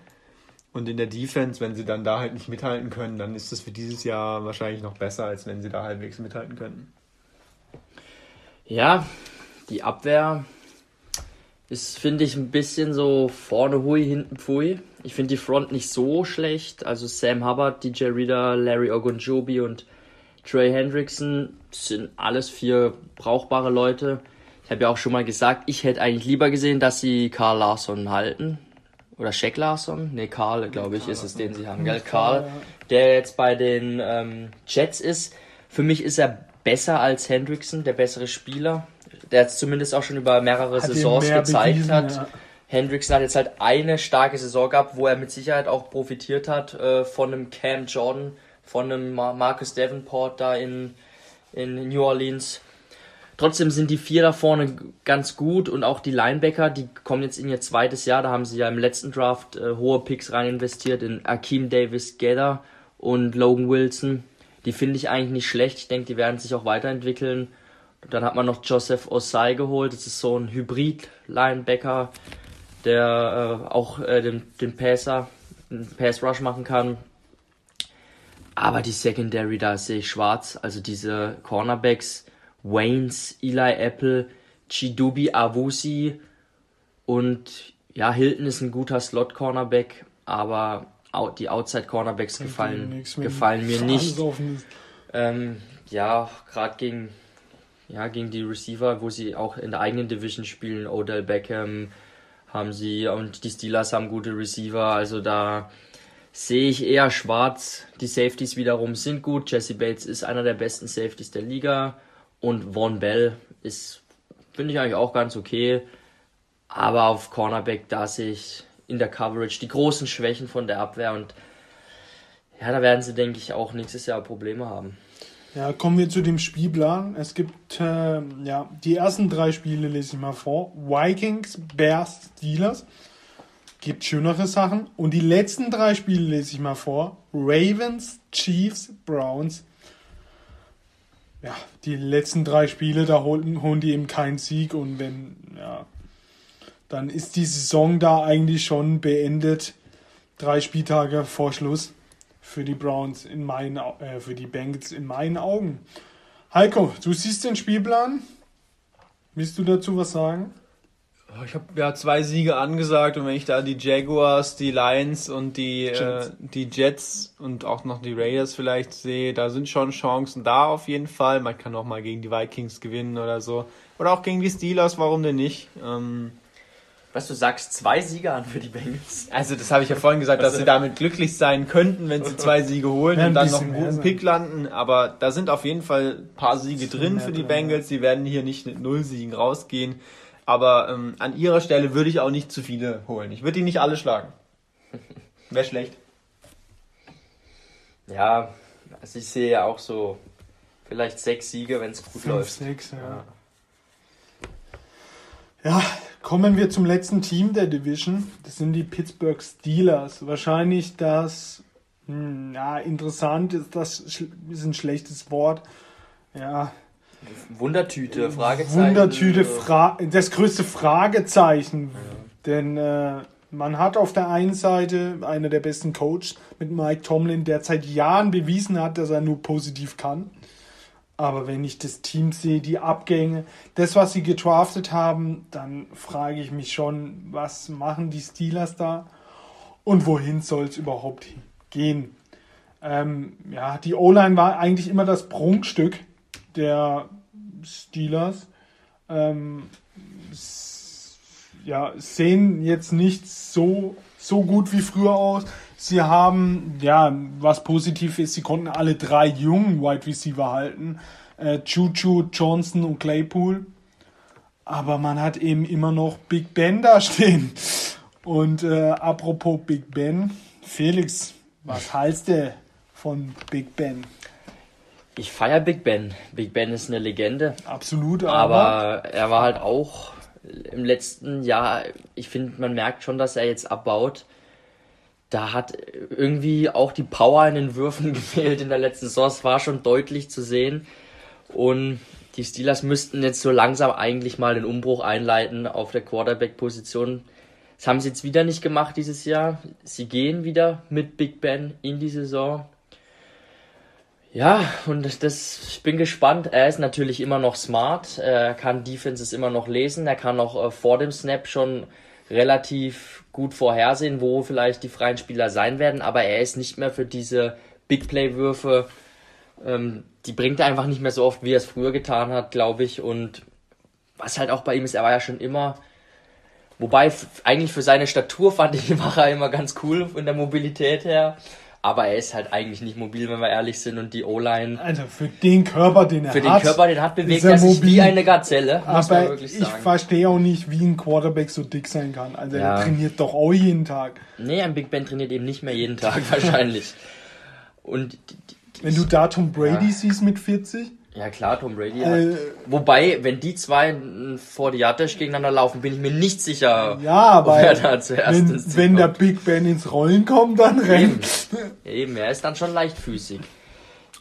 Und in der Defense, wenn sie dann da halt nicht mithalten können, dann ist das für dieses Jahr wahrscheinlich noch besser, als wenn sie da halbwegs mithalten könnten. Ja, die Abwehr ist, finde ich, ein bisschen so vorne hui, hinten pfui. Ich finde die Front nicht so schlecht. Also Sam Hubbard, DJ Reader, Larry Ogunjobi und Trey Hendrickson sind alles vier brauchbare Leute. Ich habe ja auch schon mal gesagt, ich hätte eigentlich lieber gesehen, dass sie Carl Larson halten. Oder Shaq Larson? Ne, Carl, glaube ich, Carl ist es, den sie haben. Gell? Carl, der jetzt bei den ähm, Jets ist. Für mich ist er besser als Hendrickson, der bessere Spieler der es zumindest auch schon über mehrere hat Saisons gezeigt bewiesen, hat. Ja. Hendrickson hat jetzt halt eine starke Saison gehabt, wo er mit Sicherheit auch profitiert hat äh, von einem Cam Jordan, von einem Marcus Davenport da in, in New Orleans. Trotzdem sind die vier da vorne ganz gut und auch die Linebacker, die kommen jetzt in ihr zweites Jahr. Da haben sie ja im letzten Draft äh, hohe Picks rein investiert in Akeem Davis Gedder und Logan Wilson. Die finde ich eigentlich nicht schlecht. Ich denke, die werden sich auch weiterentwickeln. Dann hat man noch Joseph Osai geholt. Das ist so ein Hybrid-Linebacker, der äh, auch äh, den, den Passer, den Pass Rush machen kann. Aber die Secondary, da sehe ich schwarz. Also diese Cornerbacks, Waynes, Eli Apple, Chidubi Awusi und ja, Hilton ist ein guter Slot-Cornerback, aber die Outside-Cornerbacks gefallen, gefallen mir nicht. Ähm, ja, gerade gegen ja, gegen die Receiver, wo sie auch in der eigenen Division spielen. Odell Beckham haben sie und die Steelers haben gute Receiver. Also da sehe ich eher schwarz. Die Safeties wiederum sind gut. Jesse Bates ist einer der besten Safeties der Liga. Und Von Bell ist, finde ich eigentlich auch ganz okay. Aber auf Cornerback, da sehe ich in der Coverage die großen Schwächen von der Abwehr. Und ja, da werden sie, denke ich, auch nächstes Jahr Probleme haben. Ja, kommen wir zu dem Spielplan. Es gibt äh, ja die ersten drei Spiele lese ich mal vor. Vikings, Bears, Steelers. Gibt schönere Sachen. Und die letzten drei Spiele lese ich mal vor. Ravens, Chiefs, Browns. Ja, die letzten drei Spiele, da holen, holen die eben keinen Sieg. Und wenn, ja, dann ist die Saison da eigentlich schon beendet. Drei Spieltage vor Schluss für die Browns in meinen, äh, für die Bengals in meinen Augen. Heiko, du siehst den Spielplan. Willst du dazu was sagen? Ich habe ja zwei Siege angesagt und wenn ich da die Jaguars, die Lions und die Jets. Äh, die Jets und auch noch die Raiders vielleicht sehe, da sind schon Chancen da auf jeden Fall. Man kann auch mal gegen die Vikings gewinnen oder so. Oder auch gegen die Steelers, warum denn nicht? Ähm, was du sagst, zwei Siege an für die Bengals. Also das habe ich ja vorhin gesagt, dass sie damit glücklich sein könnten, wenn sie zwei Siege holen ja, und dann noch einen guten Pick landen. Aber da sind auf jeden Fall ein paar Siege drin für die Bengals. Sie werden hier nicht mit null Siegen rausgehen. Aber ähm, an ihrer Stelle würde ich auch nicht zu viele holen. Ich würde die nicht alle schlagen. Wäre schlecht. Ja, also ich sehe ja auch so vielleicht sechs Siege, wenn es gut Fünf, läuft. Sechs, ja. ja. Ja, Kommen wir zum letzten Team der Division. Das sind die Pittsburgh Steelers. Wahrscheinlich das, hm, ja, interessant ist das ist ein schlechtes Wort. Ja. Wundertüte, Fragezeichen. Wundertüte, Fra das größte Fragezeichen. Ja. Denn äh, man hat auf der einen Seite einer der besten Coaches mit Mike Tomlin, der seit Jahren bewiesen hat, dass er nur positiv kann. Aber wenn ich das Team sehe, die Abgänge, das, was sie gedraftet haben, dann frage ich mich schon, was machen die Steelers da und wohin soll es überhaupt gehen? Ähm, ja, die O-Line war eigentlich immer das Prunkstück der Steelers. Ähm, ja, sehen jetzt nicht so, so gut wie früher aus. Sie haben, ja, was positiv ist, sie konnten alle drei jungen Wide Receiver halten. Äh, Juju, Johnson und Claypool. Aber man hat eben immer noch Big Ben da stehen. Und äh, apropos Big Ben, Felix, was heißt der von Big Ben? Ich feiere Big Ben. Big Ben ist eine Legende. Absolut, aber, aber er war halt auch im letzten Jahr, ich finde, man merkt schon, dass er jetzt abbaut. Da hat irgendwie auch die Power in den Würfen gefehlt in der letzten Saison. Es war schon deutlich zu sehen. Und die Steelers müssten jetzt so langsam eigentlich mal den Umbruch einleiten auf der Quarterback-Position. Das haben sie jetzt wieder nicht gemacht dieses Jahr. Sie gehen wieder mit Big Ben in die Saison. Ja, und das, ich bin gespannt. Er ist natürlich immer noch smart. Er kann Defenses immer noch lesen. Er kann auch äh, vor dem Snap schon relativ gut vorhersehen, wo vielleicht die freien Spieler sein werden. Aber er ist nicht mehr für diese Big Play-Würfe. Ähm, die bringt er einfach nicht mehr so oft, wie er es früher getan hat, glaube ich. Und was halt auch bei ihm ist, er war ja schon immer. Wobei, eigentlich für seine Statur fand ich, war er immer ganz cool von der Mobilität her. Aber er ist halt eigentlich nicht mobil, wenn wir ehrlich sind. Und die O-Line. Also für den Körper, den er für hat. Für den Körper, den er hat, bewegt er, er sich wie eine Gazelle. Aber ich verstehe auch nicht, wie ein Quarterback so dick sein kann. Also ja. er trainiert doch auch jeden Tag. Nee, ein Big Ben trainiert eben nicht mehr jeden Tag wahrscheinlich. Und wenn du da Tom Brady ja. siehst mit 40. Ja klar, Tom Brady. Äh, Wobei, wenn die zwei vor die Yarddash gegeneinander laufen, bin ich mir nicht sicher, ja, wer da zuerst wenn, ist. Wenn der Big Ben ins Rollen kommt, dann rennt. Eben. Eben, er ist dann schon leichtfüßig.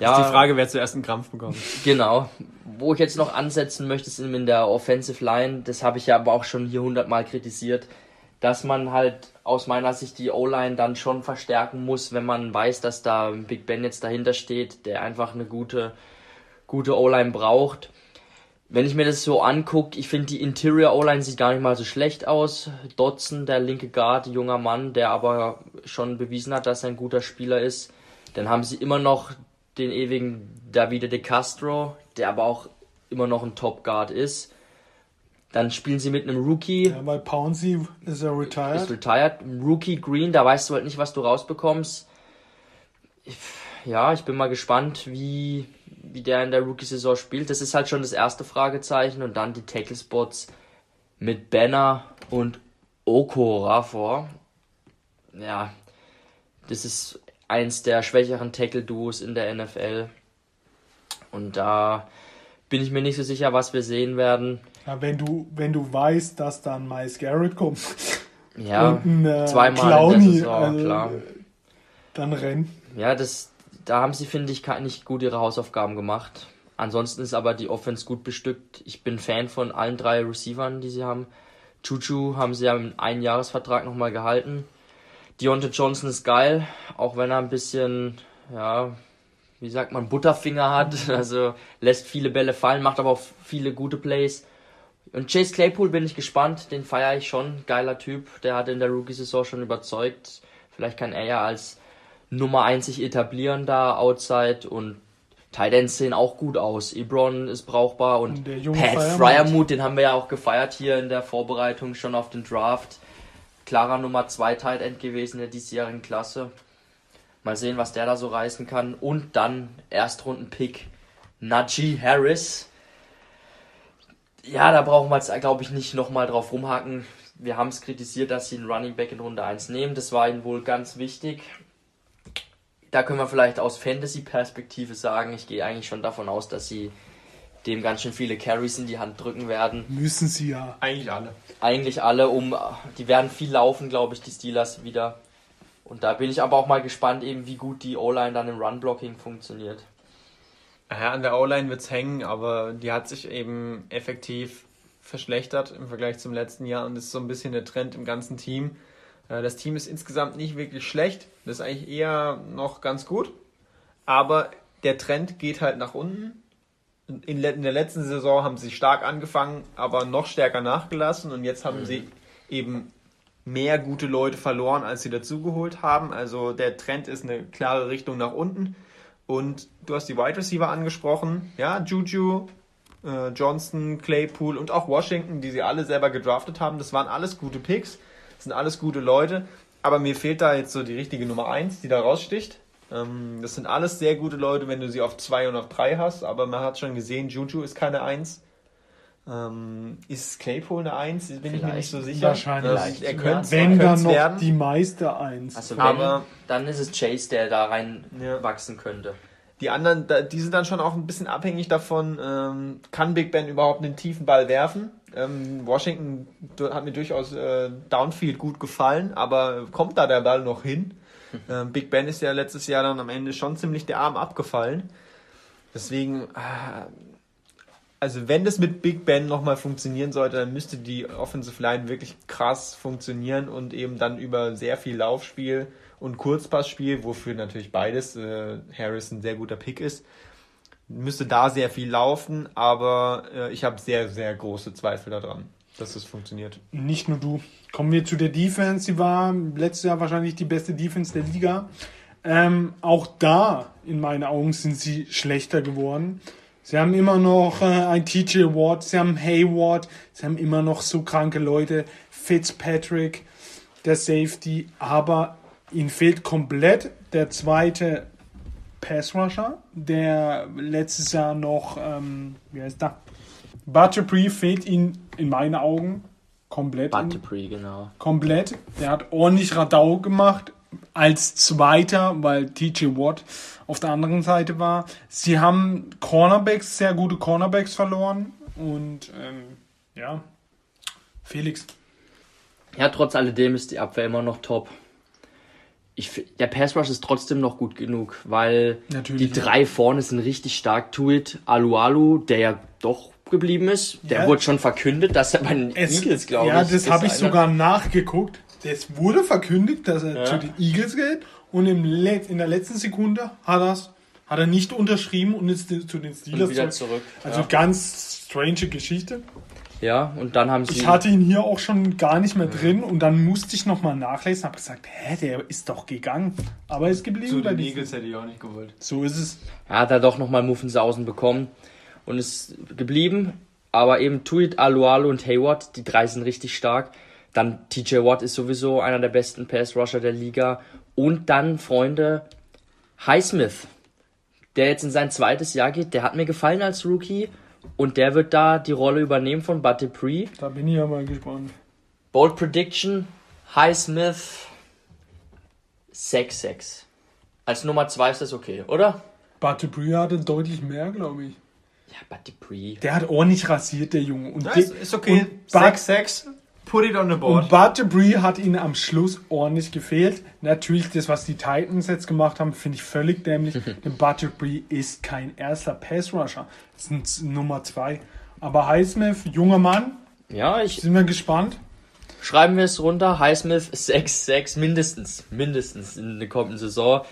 Ja, ist die Frage, wer zuerst einen Krampf bekommt. Genau. Wo ich jetzt noch ansetzen möchte, ist in der Offensive Line. Das habe ich ja aber auch schon hier hundertmal kritisiert dass man halt aus meiner Sicht die O-Line dann schon verstärken muss, wenn man weiß, dass da Big Ben jetzt dahinter steht, der einfach eine gute, gute O-Line braucht. Wenn ich mir das so angucke, ich finde die Interior O-Line sieht gar nicht mal so schlecht aus. Dodson, der linke Guard, junger Mann, der aber schon bewiesen hat, dass er ein guter Spieler ist. Dann haben sie immer noch den ewigen Davide de Castro, der aber auch immer noch ein Top Guard ist. Dann spielen sie mit einem Rookie. Ja, weil Pouncy ist ja retired. Ist retired. Rookie Green, da weißt du halt nicht, was du rausbekommst. Ja, ich bin mal gespannt, wie, wie der in der Rookie-Saison spielt. Das ist halt schon das erste Fragezeichen. Und dann die Tackle-Spots mit Banner und Okorafor. Ja, das ist eins der schwächeren Tackle-Duos in der NFL. Und da bin ich mir nicht so sicher, was wir sehen werden. Ja, wenn du, wenn du weißt, dass dann Miles Garrett kommt. Ja, und ein, äh, zweimal Clowny, in der Saison, also, klar. Dann rennen. Ja, das, da haben sie, finde ich, nicht gut ihre Hausaufgaben gemacht. Ansonsten ist aber die Offense gut bestückt. Ich bin Fan von allen drei Receivern, die sie haben. Chuchu haben sie ja einen Einjahresvertrag nochmal gehalten. Deontay Johnson ist geil, auch wenn er ein bisschen, ja, wie sagt man, Butterfinger hat. Also lässt viele Bälle fallen, macht aber auch viele gute Plays. Und Chase Claypool bin ich gespannt, den feiere ich schon. Geiler Typ, der hat in der Rookie-Saison schon überzeugt. Vielleicht kann er ja als Nummer 1 sich etablieren da outside und Titans sehen auch gut aus. Ebron ist brauchbar und, und Pat Fryermuth, den haben wir ja auch gefeiert hier in der Vorbereitung schon auf den Draft. Klarer Nummer 2 Tight End gewesen in der diesjährigen Klasse. Mal sehen, was der da so reißen kann. Und dann Erstrunden-Pick Najee Harris ja, da brauchen wir jetzt, glaube ich, nicht nochmal drauf rumhaken. Wir haben es kritisiert, dass sie einen Running Back in Runde 1 nehmen. Das war ihnen wohl ganz wichtig. Da können wir vielleicht aus Fantasy-Perspektive sagen, ich gehe eigentlich schon davon aus, dass sie dem ganz schön viele Carries in die Hand drücken werden. Müssen sie ja. Eigentlich alle. Eigentlich alle, um die werden viel laufen, glaube ich, die Steelers wieder. Und da bin ich aber auch mal gespannt, eben wie gut die O-Line dann im Run-Blocking funktioniert. Ja, an der O-Line wird es hängen, aber die hat sich eben effektiv verschlechtert im Vergleich zum letzten Jahr und das ist so ein bisschen der Trend im ganzen Team. Äh, das Team ist insgesamt nicht wirklich schlecht, das ist eigentlich eher noch ganz gut, aber der Trend geht halt nach unten. In, der letzten Saison haben sie stark angefangen, aber noch stärker nachgelassen und jetzt haben mhm. sie eben mehr gute Leute verloren, als sie dazugeholt haben. Also der Trend ist eine klare Richtung nach unten. Und du hast die Wide Receiver angesprochen. Ja, Juju Äh, Johnston, Claypool und auch Washington, die sie alle selber gedraftet haben. Das waren alles gute Picks. Das sind alles gute Leute. Aber mir fehlt da jetzt so die richtige Nummer 1, die da raussticht. Ähm, das sind alles sehr gute Leute, wenn du sie auf 2 und auf 3 hast. Aber man hat schon gesehen, Juju ist keine 1. Ähm, ist Claypool eine 1? Bin ich mir Vielleicht. nicht so sicher. Wahrscheinlich. Er könnte Wenn dann noch werden. die Meister eins. Also wenn, Aber- dann ist es Chase, der da rein Ja. wachsen könnte. Die anderen, die sind dann schon auch ein bisschen abhängig davon, ähm, kann Big Ben überhaupt einen tiefen Ball werfen? Ähm, Washington hat mir durchaus äh, Downfield gut gefallen, aber kommt da der Ball noch hin? Ähm, Big Ben ist ja letztes Jahr dann am Ende schon ziemlich der Arm abgefallen. Deswegen, äh, also wenn das mit Big Ben nochmal funktionieren sollte, dann müsste die Offensive Line wirklich krass funktionieren und eben dann über sehr viel Laufspiel und Kurzpassspiel, wofür natürlich beides äh, Harris ein sehr guter Pick ist, müsste da sehr viel laufen, aber äh, ich habe sehr, sehr große Zweifel daran, dass das funktioniert. Nicht nur du. Kommen wir zu der Defense. Sie war letztes Jahr wahrscheinlich die beste Defense der Liga. Ähm, auch da, in meinen Augen, sind sie schlechter geworden. Sie haben immer noch äh, ein TJ Watt, sie haben Hayward, sie haben immer noch so kranke Leute. Fitzpatrick, der Safety, aber ihnen fehlt komplett der zweite Pass Rusher, der letztes Jahr noch, ähm, wie heißt der? Butterpree fehlt ihnen in meinen Augen komplett. in- Butterpree, genau. komplett. Der hat ordentlich Radau gemacht als Zweiter, weil TJ Watt auf der anderen Seite war. Sie haben Cornerbacks, sehr gute Cornerbacks verloren und ähm, ja, Felix. Ja, trotz alledem ist die Abwehr immer noch top. Ich, der Pass Rush ist trotzdem noch gut genug, weil Natürlich, die ja. drei vorne sind richtig stark. Tuit, Alualu, der ja doch geblieben ist, der Ja. wurde schon verkündet, dass er bei den Es, Eagles, glaube ja, ich. das ist habe ich sogar nachgeguckt. Das wurde verkündigt, dass er Ja. zu den Eagles geht und im Let in der letzten Sekunde hat, er's, hat er nicht unterschrieben und ist zu den Steelers zurück. zurück. Also ja. ganz strange Geschichte. Ja, und dann haben sie. Ich hatte ihn hier auch schon gar nicht mehr drin und dann musste ich nochmal nachlesen, habe gesagt, hä, der ist doch gegangen. Aber er ist geblieben Zu bei den Eagles hätte ich auch nicht gewollt. So ist es. Er hat er doch nochmal Muffensausen bekommen und ist geblieben. Aber eben Tuit, Alualu und Hayward, die drei sind richtig stark. Dann TJ Watt ist sowieso einer der besten Pass-Rusher der Liga. Und dann, Freunde, Highsmith, der jetzt in sein zweites Jahr geht, der hat mir gefallen als Rookie. Und der wird da die Rolle übernehmen von Bud Dupree. Da bin ich ja mal gespannt. Bold Prediction, Highsmith, 6-6. Als Nummer 2 ist das okay, oder? But Dupree hatte deutlich mehr, glaube ich. Ja, Bud Dupree. Der hat ordentlich rasiert, der Junge. Und, Ja, ist, ist okay. Und Bud, 6-6, put it on the board. und Bud Dupree hat ihnen am Schluss ordentlich gefehlt. Natürlich, das, was die Titans jetzt gemacht haben, finde ich völlig dämlich. Denn Bud Dupree ist kein erster Pass-Rusher. Das ist Nummer zwei. Aber Highsmith, junger Mann, Ja, ich, sind wir gespannt. Schreiben wir es runter. Highsmith 6-6 mindestens. Mindestens in der kommenden Saison.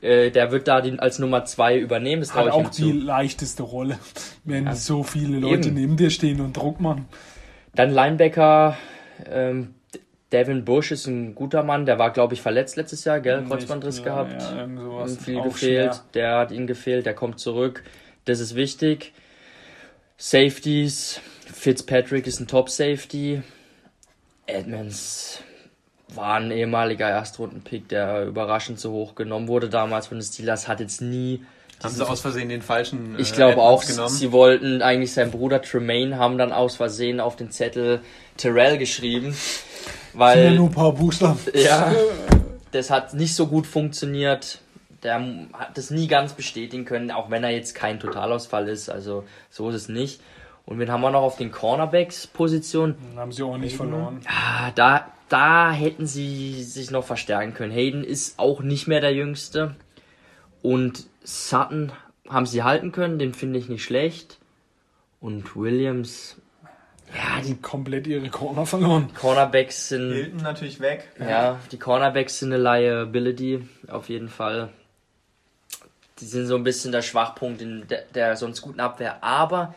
Äh, der wird da die, als Nummer 2 übernehmen. Das Hat auch die zu. leichteste Rolle, wenn so viele Leute Eben. neben dir stehen und Druck machen. Dann Linebacker. Ähm, Devin Bush ist ein guter Mann. Der war, glaube ich, verletzt letztes Jahr, gell? Kreuzbandriss Ja, gehabt. Ja, sowas. Ihm viel gefehlt. schwer. Der hat ihn gefehlt. Der kommt zurück. Das ist wichtig. Safeties. Fitzpatrick ist ein Top-Safety. Edmonds war ein ehemaliger Erstrunden-Pick, der überraschend so hoch genommen wurde damals von den Steelers. Hat jetzt nie. Haben sie aus Versehen den falschen äh, Ich glaube auch, genommen? sie wollten eigentlich seinen Bruder Tremaine haben dann aus Versehen auf den Zettel Terrell geschrieben. Sind ja Weil nur ein paar Buchstaben. ja, das hat nicht so gut funktioniert. Der hat das nie ganz bestätigen können, auch wenn er jetzt kein Totalausfall ist. Also so ist es nicht. Und wen haben wir noch auf den Cornerbacks-Positionen? Dann haben sie auch nicht verloren. Ah, da, da hätten sie sich noch verstärken können. Hayden ist auch nicht mehr der Jüngste. Und Sutton haben sie halten können, den finde ich nicht schlecht. Und Williams, ja, die komplett ihre Corner verloren. Cornerbacks sind. Hilton natürlich weg. Ja, die Cornerbacks sind eine Liability, auf jeden Fall. Die sind so ein bisschen der Schwachpunkt in der, der sonst guten Abwehr. Aber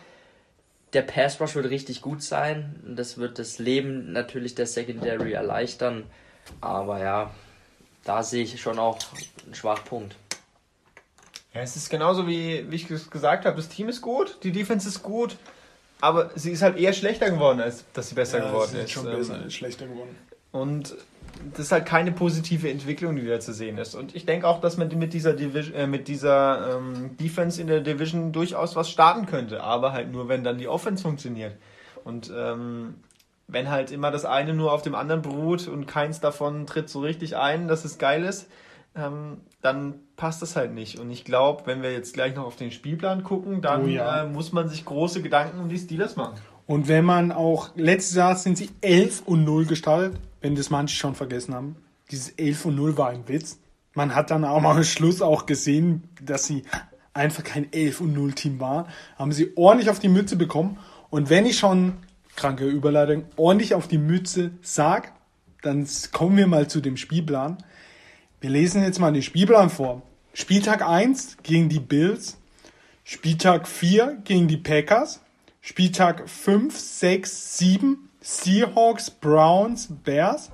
der Pass Rush wird richtig gut sein. Und Das wird das Leben natürlich der Secondary erleichtern. Aber ja, da sehe ich schon auch einen Schwachpunkt. Ja, es ist genauso wie, wie ich es gesagt habe. Das Team ist gut, die Defense ist gut, aber sie ist halt eher schlechter geworden, als dass sie besser geworden ist. ist. schon Ähm, besser, ist schlechter geworden. Und das ist halt keine positive Entwicklung, die da zu sehen ist. Und ich denke auch, dass man mit dieser, Division, äh, mit dieser ähm, Defense in der Division durchaus was starten könnte. Aber halt nur, wenn dann die Offense funktioniert. Und ähm, wenn halt immer das eine nur auf dem anderen beruht und keins davon tritt so richtig ein, dass es geil ist, ähm, dann passt das halt nicht. Und ich glaube, wenn wir jetzt gleich noch auf den Spielplan gucken, dann Oh ja. äh, muss man sich große Gedanken um die Steelers machen. Und wenn man auch, letztes Jahr sind sie 11 und 0 gestartet, wenn das manche schon vergessen haben. Dieses 11 und 0 war ein Witz. Man hat dann auch mal am Schluss auch gesehen, dass sie einfach kein 11 und 0 Team waren. Haben sie ordentlich auf die Mütze bekommen. Und wenn ich schon, kranke Überleitung, ordentlich auf die Mütze sag, dann kommen wir mal zu dem Spielplan. Wir lesen jetzt mal den Spielplan vor. Spieltag 1 gegen die Bills. Spieltag 4 gegen die Packers. Spieltag 5, 6, 7 Seahawks, Browns, Bears.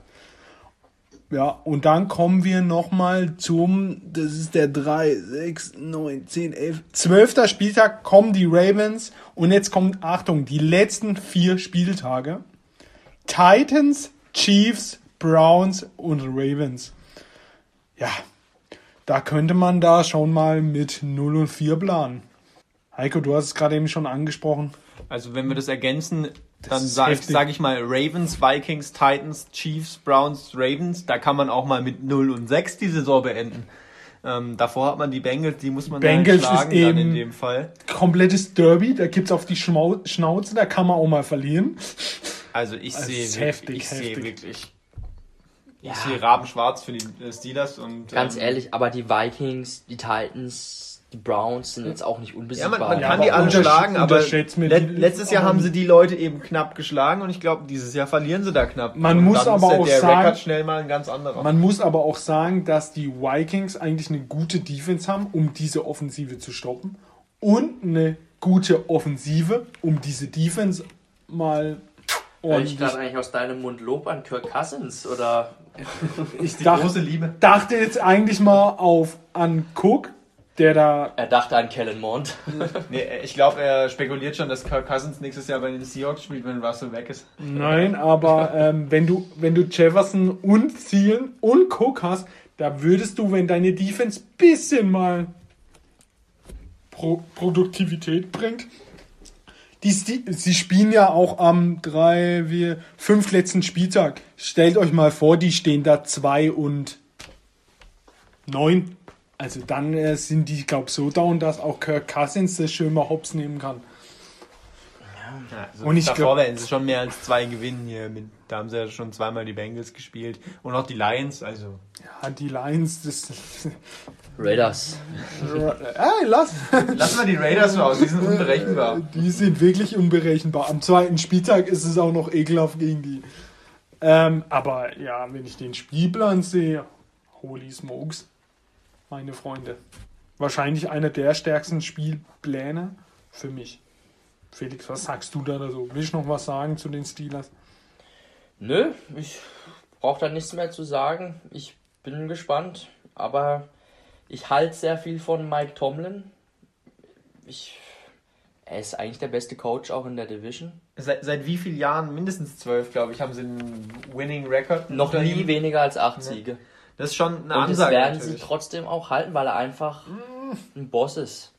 Ja, und dann kommen wir nochmal zum, das ist der 3, 6, 9, 10, 11, 12. Spieltag kommen die Ravens und jetzt kommt, Achtung, die letzten vier Spieltage. Titans, Chiefs, Browns und Ravens. Ja, da könnte man da schon mal mit 0 und 4 planen. Heiko, du hast es gerade eben schon angesprochen. Also wenn wir das ergänzen, dann sage sag ich mal Ravens, Vikings, Titans, Chiefs, Browns, Ravens. Da kann man auch mal mit 0 und 6 die Saison beenden. Ähm, davor hat man die Bengals, die muss man Bengals dann schlagen ist dann in eben- dem Fall. Komplettes Derby, da gibt's auf die Schmau Schnauze, da kann man auch mal verlieren. Also ich Also sehe es ist wirklich, heftig, ich sehe heftig. wirklich. Ich Ja. sehe Rabenschwarz für die äh, Steelers und Ganz ähm, ehrlich, aber die Vikings, die Titans, die Browns sind jetzt auch nicht Ja, unbesiegbar. man, man Ja, kann aber die alle untersch- schlagen, aber mir le die- letztes Jahr haben sie die Leute eben knapp geschlagen und ich glaube, dieses Jahr verlieren sie da knapp. Man und muss dann aber ist auch der sagen- Rekord schnell mal ein ganz anderer. Man muss aber auch sagen, dass die Vikings eigentlich eine gute Defense haben, um diese Offensive zu stoppen. Und eine gute Offensive, um diese Defense mal Hör ich ordentlich. gerade eigentlich aus deinem Mund Lob an Kirk Cousins oder Ich die dachte, große Liebe. dachte jetzt eigentlich mal auf an Cook, der da. er dachte an Kellen Mond. Nee, ich glaube, er spekuliert schon, dass Kirk Cousins nächstes Jahr bei den Seahawks spielt, wenn Russell weg ist. Nein, aber ähm, wenn du wenn du Jefferson und Thielen und Cook hast, da würdest du, wenn deine Defense bisschen mal Pro Produktivität bringt. Die, sie spielen ja auch am drei, vier, fünf letzten Spieltag. Stellt euch mal vor, die stehen da zwei und neun. Also dann äh, sind die, glaube so down, dass auch Kirk Cousins das schön mal hops nehmen kann. Ja, also Und ich davor werden sie schon mehr als zwei gewinnen hier. Mit, da haben sie ja schon zweimal die Bengals gespielt. Und auch die Lions, also. Ja, die Lions, das. Raiders. Ey, lass! Lassen wir die Raiders raus, die sind unberechenbar. Die sind wirklich unberechenbar. Am zweiten Spieltag ist es auch noch ekelhaft gegen die. Ähm, aber ja, wenn ich den Spielplan sehe, holy smokes, meine Freunde. Wahrscheinlich einer der stärksten Spielpläne für mich. Felix, was sagst du da so? Willst du noch was sagen zu den Steelers? Nö, ich brauche da nichts mehr zu sagen. Ich bin gespannt, aber ich halte sehr viel von Mike Tomlin. Ich, er ist eigentlich der beste Coach auch in der Division. Seit, seit wie vielen Jahren? Mindestens zwölf, glaube ich, haben sie einen Winning Record. Noch nie ihm. weniger als acht Siege. Das ist schon eine Und das Ansage. werden sie natürlich. trotzdem auch halten, weil er einfach ein Boss ist.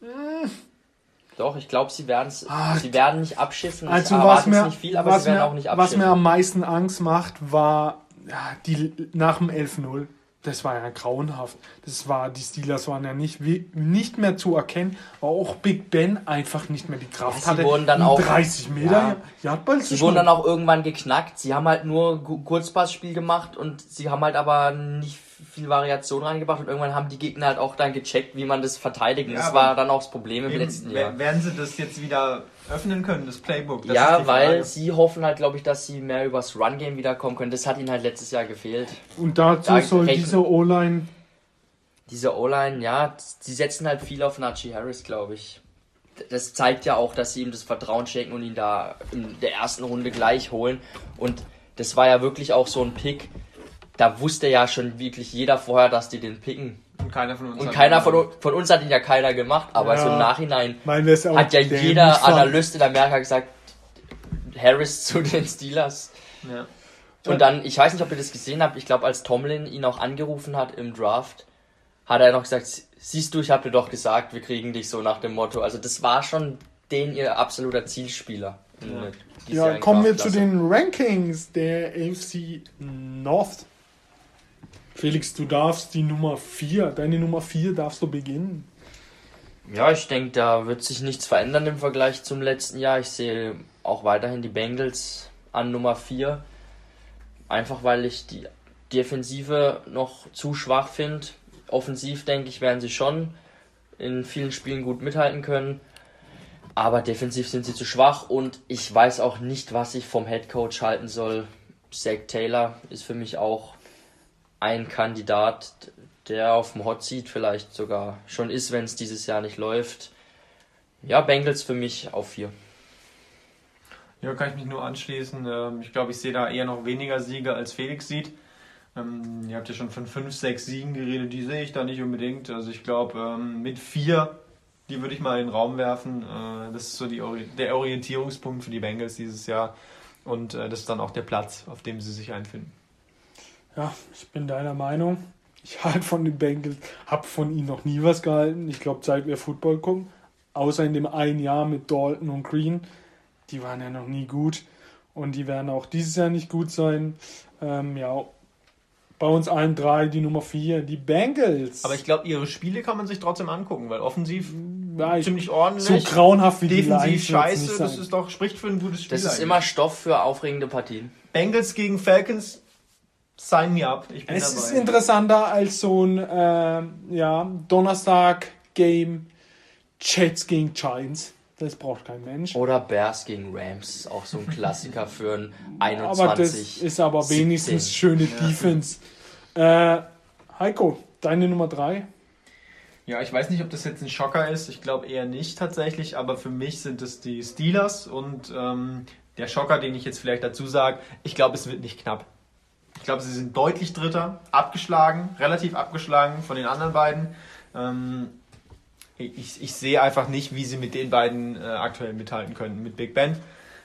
Doch, ich glaube, sie werden es. Ah, Sie werden nicht abschiffen. Also ich was mir, nicht viel, aber was, sie werden mir, auch nicht was abschiffen. mir am meisten Angst macht, war ja, die nach dem 11-0. Das war ja grauenhaft. Das war, die Steelers waren ja nicht, nicht mehr zu erkennen, weil auch Big Ben einfach nicht mehr die Kraft Ja, sie hatte. wurden dann auch- 30 Meter ja. Yardball Sie wurden dann auch irgendwann geknackt. Sie haben halt nur Kurzpassspiel gemacht und sie haben halt aber nicht viel Variation reingebracht und irgendwann haben die Gegner halt auch dann gecheckt, wie man das verteidigt. Und Ja, das war dann auch das Problem im Eben, letzten Jahr. Werden sie das jetzt wieder öffnen können, das Playbook? Das ist ja, die weil Frage. sie hoffen halt, glaube ich, dass sie mehr übers Run-Game wiederkommen können. Das hat ihnen halt letztes Jahr gefehlt. Und dazu Da soll diese O-Line Diese O-Line, ja, sie setzen halt viel auf Najee Harris, glaube ich. Das zeigt ja auch, dass sie ihm das Vertrauen schenken und ihn da in der ersten Runde gleich holen. Und das war ja wirklich auch so ein Pick. Da wusste ja schon wirklich jeder vorher, dass die den picken. Und keiner von uns Und hat keiner ihn von, von uns hat ihn ja keiner gemacht, aber Ja. so im Nachhinein hat ja jeder. Analyst in Amerika gesagt, Harris zu den Steelers. Ja. Und dann, ich weiß nicht, ob ihr das gesehen habt, ich glaube, als Tomlin ihn auch angerufen hat im Draft, hat er noch gesagt, siehst du, ich habe dir doch gesagt, wir kriegen dich so nach dem Motto. Also das war schon den ihr absoluter Zielspieler. Ja. Ja, kommen wir zu den Rankings der AFC North. Felix, du darfst die Nummer 4, deine Nummer 4 darfst du beginnen. Ja, ich denke, da wird sich nichts verändern im Vergleich zum letzten Jahr. Ich sehe auch weiterhin die Bengals an Nummer 4. Einfach weil ich die Defensive noch zu schwach finde. Offensiv, denke ich, werden sie schon in vielen Spielen gut mithalten können. Aber defensiv sind sie zu schwach und ich weiß auch nicht, was ich vom Head Coach halten soll. Zach Taylor ist für mich auch ein Kandidat, der auf dem Hot Seat vielleicht sogar schon ist, wenn es dieses Jahr nicht läuft. Ja, Bengals für mich auf 4. Ja, kann ich mich nur anschließen. Ähm, Ich glaube, ich sehe da eher noch weniger Siege als Felix sieht. Ähm, Ihr habt ja schon von 5, 6 Siegen geredet, die sehe ich da nicht unbedingt. Also ich glaube, ähm, mit 4, die würde ich mal in den Raum werfen. Äh, Das ist so die, der Orientierungspunkt für die Bengals dieses Jahr. Und äh, das ist dann auch der Platz, auf dem sie sich einfinden. Ja, ich bin deiner Meinung. Ich halte von den Bengals, habe von ihnen noch nie was gehalten. Ich glaube, seit wir Football gucken, außer in dem einen Jahr mit Dalton und Green, die waren ja noch nie gut. Und die werden auch dieses Jahr nicht gut sein. Ähm, ja, bei uns allen drei die Nummer 4, die Bengals. Aber ich glaube, ihre Spiele kann man sich trotzdem angucken, weil offensiv ja, ich, ziemlich so ordentlich. grauenhaft wie die defensiv wird's scheiße, das ist doch, spricht für ein gutes Spiel. Das ist eigentlich. immer Stoff für aufregende Partien. Bengals gegen Falcons, sign me up. Ich bin Es dabei. ist interessanter als so ein ähm, ja, Donnerstag-Game Jets gegen Giants. Das braucht kein Mensch. Oder Bears gegen Rams, auch so ein Klassiker für ein 21. aber das ist aber 17. wenigstens schöne Ja. Defense. Äh, Heiko, deine Nummer 3. Ja, ich weiß nicht, ob das jetzt ein Schocker ist. Ich glaube eher nicht tatsächlich, aber für mich sind es die Steelers und ähm, der Schocker, den ich jetzt vielleicht dazu sage, ich glaube, es wird nicht knapp. Ich glaube, sie sind deutlich Dritter, abgeschlagen, relativ abgeschlagen von den anderen beiden. Ähm, ich, ich sehe einfach nicht, wie sie mit den beiden äh, aktuell mithalten können, mit Big Ben.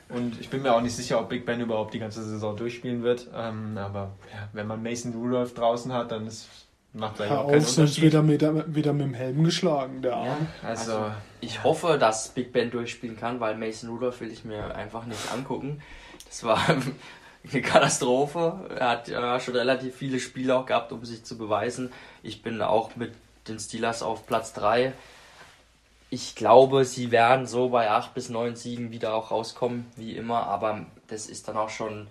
Und ich bin mir auch nicht sicher, ob Big Ben überhaupt die ganze Saison durchspielen wird. Ähm, aber ja, wenn man Mason Rudolph draußen hat, dann ist, macht er ja auch keinen Unterschied. wird er mit, wieder mit dem Helm geschlagen, der Arm. Also, Ich hoffe, dass Big Ben durchspielen kann, weil Mason Rudolph will ich mir einfach nicht angucken. Das war eine Katastrophe. Er hat ja schon relativ viele Spiele auch gehabt, um sich zu beweisen. Ich bin auch mit den Steelers auf Platz 3. Ich glaube, sie werden so bei 8 bis 9 Siegen wieder auch rauskommen, wie immer, aber das ist dann auch schon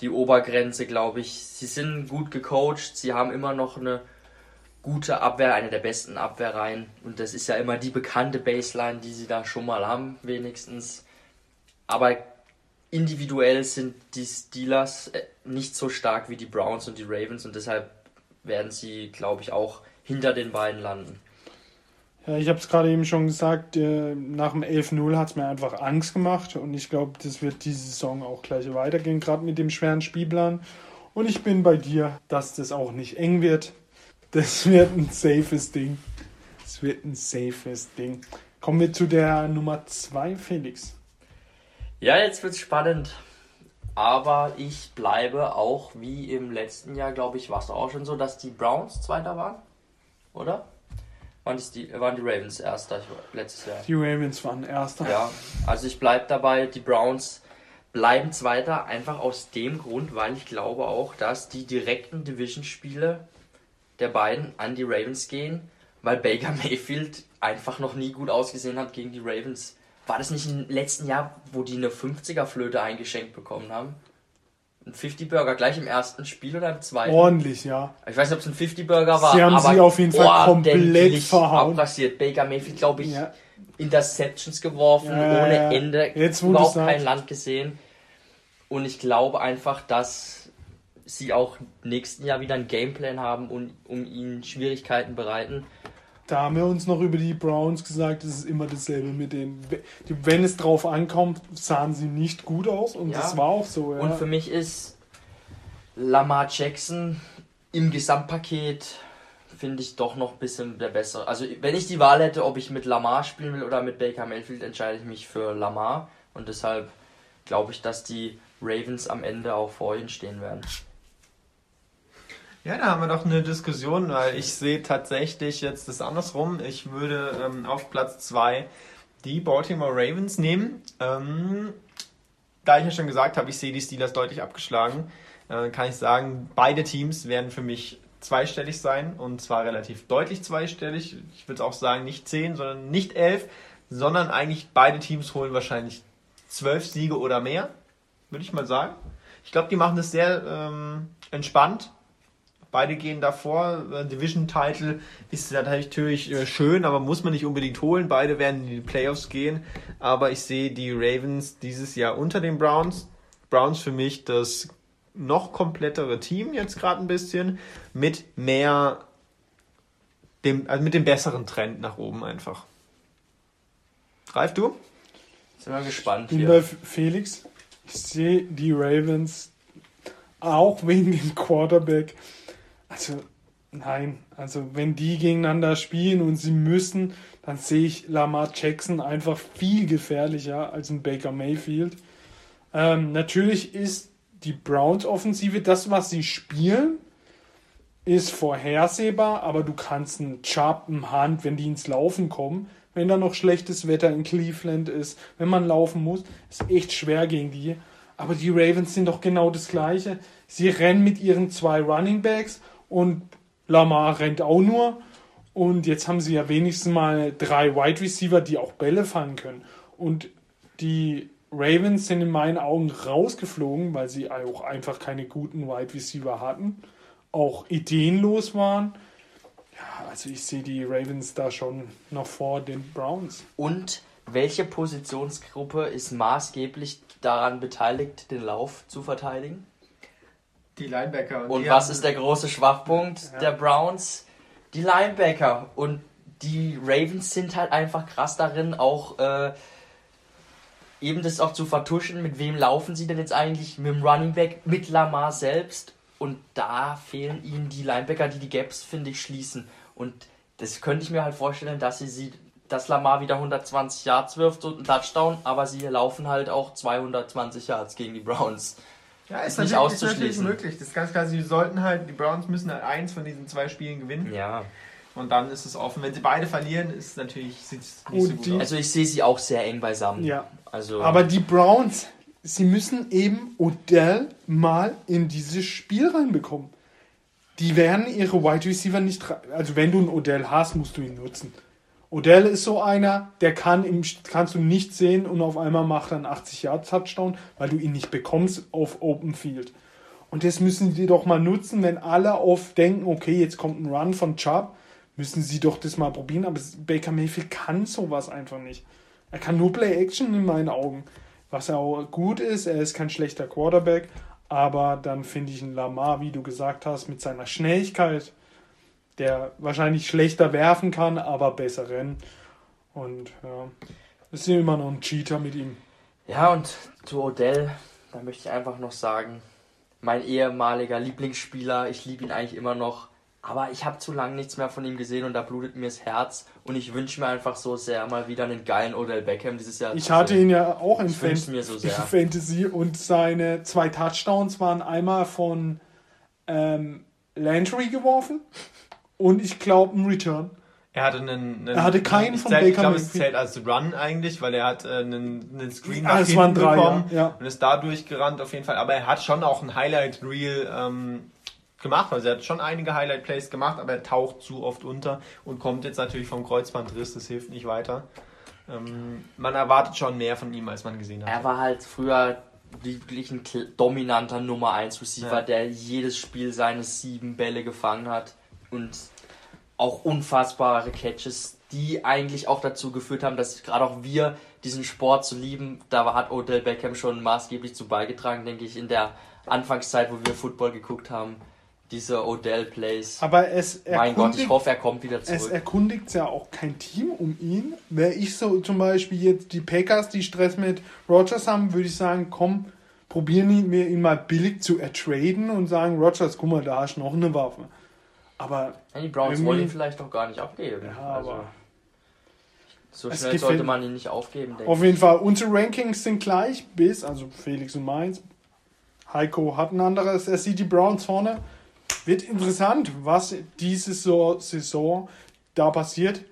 die Obergrenze, glaube ich. Sie sind gut gecoacht, sie haben immer noch eine gute Abwehr, eine der besten Abwehrreihen. Und das ist ja immer die bekannte Baseline, die sie da schon mal haben, wenigstens. Aber individuell sind die Steelers äh, nicht so stark wie die Browns und die Ravens und deshalb werden sie, glaube ich, auch hinter den beiden landen. Ja, ich habe es gerade eben schon gesagt, äh, nach dem 11-0 hat es mir einfach Angst gemacht und ich glaube, das wird diese Saison auch gleich weitergehen, gerade mit dem schweren Spielplan. Und ich bin bei dir, dass das auch nicht eng wird. Das wird ein safes Ding. Das wird ein safes Ding. Kommen wir zu der Nummer 2, Felix. Ja, jetzt wird's spannend. Aber ich bleibe auch wie im letzten Jahr, glaube ich, war es auch schon so, dass die Browns Zweiter waren. Oder? Waren die, waren die Ravens Erster letztes Jahr? Die Ravens waren Erster. Ja, also ich bleibe dabei, die Browns bleiben Zweiter, einfach aus dem Grund, weil ich glaube auch, dass die direkten Division-Spiele der beiden an die Ravens gehen, weil Baker Mayfield einfach noch nie gut ausgesehen hat gegen die Ravens. War das nicht im letzten Jahr, wo die eine 50er-Flöte eingeschenkt bekommen haben? Ein 50-Burger gleich im ersten Spiel oder im zweiten? Ordentlich, ja. Ich weiß nicht, ob es ein 50-Burger war. Sie haben aber sie auf jeden Fall komplett verhauen. abrasiert. Baker Mayfield, glaube ich, ja. Interceptions geworfen, Ja, ohne ja. Ende, Jetzt, du überhaupt kein Land gesehen. Und ich glaube einfach, dass sie auch nächsten Jahr wieder einen Gameplan haben und um ihnen Schwierigkeiten bereiten. Da haben wir uns noch über die Browns gesagt, es ist immer dasselbe mit denen. Wenn es drauf ankommt, sahen sie nicht gut aus und Ja. das war auch so. Ja. Und für mich ist Lamar Jackson im Gesamtpaket finde ich doch noch ein bisschen der bessere. Also wenn ich die Wahl hätte, ob ich mit Lamar spielen will oder mit Baker Mayfield, entscheide ich mich für Lamar. Und deshalb glaube ich, dass die Ravens am Ende auch vor ihnen stehen werden. Ja, da haben wir doch eine Diskussion, weil ich sehe tatsächlich jetzt das andersrum. Ich würde ähm, auf Platz 2 die Baltimore Ravens nehmen. Ähm, da ich ja schon gesagt habe, ich sehe die Steelers deutlich abgeschlagen, äh, kann ich sagen, beide Teams werden für mich zweistellig sein und zwar relativ deutlich zweistellig. Ich würde auch sagen, nicht 10, sondern nicht 11, sondern eigentlich beide Teams holen wahrscheinlich 12 Siege oder mehr, würde ich mal sagen. Ich glaube, die machen das sehr ähm, entspannt Beide gehen davor. Äh, Division Title ist natürlich äh, schön, aber muss man nicht unbedingt holen. Beide werden in die Playoffs gehen. Aber ich sehe die Ravens dieses Jahr unter den Browns. Browns für mich das noch komplettere Team jetzt gerade ein bisschen mit mehr dem, also mit dem besseren Trend nach oben einfach. Greif du? Sind wir gespannt. Ich bin bei Felix. Ich sehe die Ravens auch wegen dem Quarterback also, nein. Also, wenn die gegeneinander spielen und sie müssen, dann sehe ich Lamar Jackson einfach viel gefährlicher als ein Baker Mayfield. Ähm, natürlich ist die Browns-Offensive, das, was sie spielen, ist vorhersehbar, aber du kannst einen Chubb, einen Hand, wenn die ins Laufen kommen, wenn da noch schlechtes Wetter in Cleveland ist, wenn man laufen muss, ist echt schwer gegen die. Aber die Ravens sind doch genau das Gleiche. Sie rennen mit ihren zwei Running Backs und Lamar rennt auch nur. Und jetzt haben sie ja wenigstens mal drei Wide Receiver, die auch Bälle fangen können. Und die Ravens sind in meinen Augen rausgeflogen, weil sie auch einfach keine guten Wide Receiver hatten, auch ideenlos waren. Ja, also ich sehe die Ravens da schon noch vor den Browns. Und welche Positionsgruppe ist maßgeblich daran beteiligt, den Lauf zu verteidigen? Die Linebacker. Und, und was ist der große Schwachpunkt ja. der Browns? Die Linebacker. Und die Ravens sind halt einfach krass darin, auch äh, eben das auch zu vertuschen. Mit wem laufen sie denn jetzt eigentlich? Mit dem Running Back, mit Lamar selbst. Und da fehlen ihnen die Linebacker, die die Gaps, finde ich, schließen. Und das könnte ich mir halt vorstellen, dass sie sie dass Lamar wieder 120 Yards wirft und einen Touchdown, aber sie laufen halt auch 220 Yards gegen die Browns. Ja, ist, nicht auszuschließen. Ist natürlich möglich. Das ist ganz klar, sie sollten halt, die Browns müssen halt eins von diesen zwei Spielen gewinnen. Ja. Und dann ist es offen. Wenn sie beide verlieren, ist es natürlich sieht's nicht so gut die, aus. Also ich sehe sie auch sehr eng beisammen. Ja. Also Aber die Browns, sie müssen eben Odell mal in dieses Spiel reinbekommen. Die werden ihre Wide Receiver nicht. Also wenn du einen Odell hast, musst du ihn nutzen. Odell ist so einer, der kann im, kannst du nicht sehen und auf einmal macht er einen 80 Yard Touchdown, weil du ihn nicht bekommst auf Open Field. Und das müssen sie doch mal nutzen, wenn alle auf denken, okay, jetzt kommt ein Run von Chubb, müssen sie doch das mal probieren. Aber Baker Mayfield kann sowas einfach nicht. Er kann nur Play Action in meinen Augen. Was er auch gut ist, er ist kein schlechter Quarterback, aber dann finde ich einen Lamar, wie du gesagt hast, mit seiner Schnelligkeit, der wahrscheinlich schlechter werfen kann, aber besser rennen. Und ja, ist immer noch ein Cheater mit ihm. Ja, und zu Odell, da möchte ich einfach noch sagen, mein ehemaliger Lieblingsspieler, ich liebe ihn eigentlich immer noch, aber ich habe zu lange nichts mehr von ihm gesehen und da blutet mir das Herz und ich wünsche mir einfach so sehr mal wieder einen geilen Odell Beckham dieses Jahr. Ich hatte ihn ja auch in, Fan so Fantasy und seine zwei Touchdowns waren einmal von ähm, Landry geworfen und ich glaube ein Return. Er hatte einen, einen er hatte keinen von zählt, Baker Ich glaube, es zählt als Run eigentlich, weil er hat äh, einen, einen Screen nach ah, hinten drei, bekommen ja. und ist dadurch gerannt auf jeden Fall. Aber er hat schon auch ein Highlight Reel ähm, gemacht. Also er hat schon einige Highlight Plays gemacht, aber er taucht zu oft unter und kommt jetzt natürlich vom Kreuzbandriss. Das hilft nicht weiter. Ähm, man erwartet schon mehr von ihm, als man gesehen hat. Er war halt früher wirklich ein dominanter Nummer 1 Receiver, ja. der jedes Spiel seine sieben Bälle gefangen hat und auch unfassbare Catches, die eigentlich auch dazu geführt haben, dass gerade auch wir diesen Sport zu lieben, da hat Odell Beckham schon maßgeblich zu beigetragen, denke ich, in der Anfangszeit, wo wir Football geguckt haben. Diese Odell-Plays. Aber es Mein Gott, ich hoffe, er kommt wieder zurück. Es erkundigt ja auch kein Team um ihn. Wäre ich so zum Beispiel jetzt die Packers, die Stress mit Rogers haben, würde ich sagen, komm, probieren wir ihn mal billig zu ertraden und sagen, Rogers, guck mal, da hast du noch eine Waffe. Aber Ja, die Browns wollen ihn vielleicht auch gar nicht abgeben. Ja, also, aber so schnell sollte man ihn nicht aufgeben, denke auf jeden Fall, unsere Rankings sind gleich bis, also Felix und meins. Heiko hat ein anderes. Er sieht die Browns vorne. Wird interessant, was diese so Saison da passiert.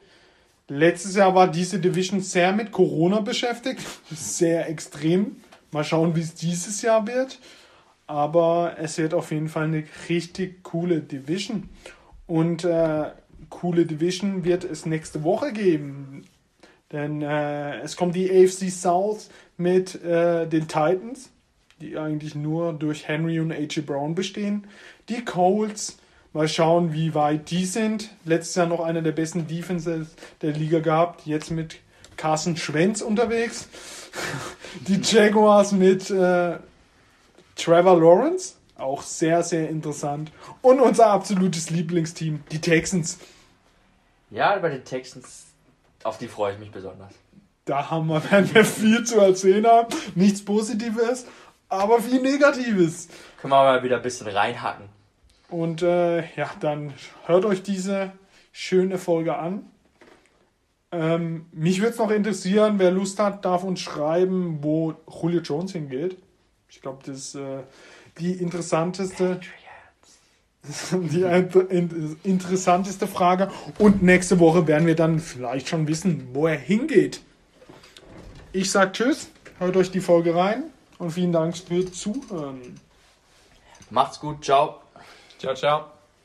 Letztes Jahr war diese Division sehr mit Corona beschäftigt. Sehr extrem. Mal schauen, wie es dieses Jahr wird. Aber es wird auf jeden Fall eine richtig coole Division. Und äh, coole Division wird es nächste Woche geben. Denn äh, es kommt die AFC South mit äh, den Titans, die eigentlich nur durch Henry und A.J. Brown bestehen. Die Colts, mal schauen, wie weit die sind. Letztes Jahr noch einer der besten Defenses der Liga gehabt. Jetzt mit Carson Schwenz unterwegs. Die Jaguars mit äh, Trevor Lawrence, auch sehr, sehr interessant. Und unser absolutes Lieblingsteam, die Texans. Ja, bei den Texans, auf die freue ich mich besonders. Da haben wir, werden wir viel zu erzählen haben. Nichts Positives, aber viel Negatives. Können wir mal wieder ein bisschen reinhacken. Und äh, ja, dann hört euch diese schöne Folge an. Ähm, mich würde es noch interessieren, wer Lust hat, darf uns schreiben, wo Julio Jones hingeht. Ich glaube, das äh, die interessanteste, die interessanteste Frage. Und nächste Woche werden wir dann vielleicht schon wissen, wo er hingeht. Ich sag Tschüss, hört euch die Folge rein und vielen Dank fürs Zuhören. Macht's gut, ciao. Ciao, ciao.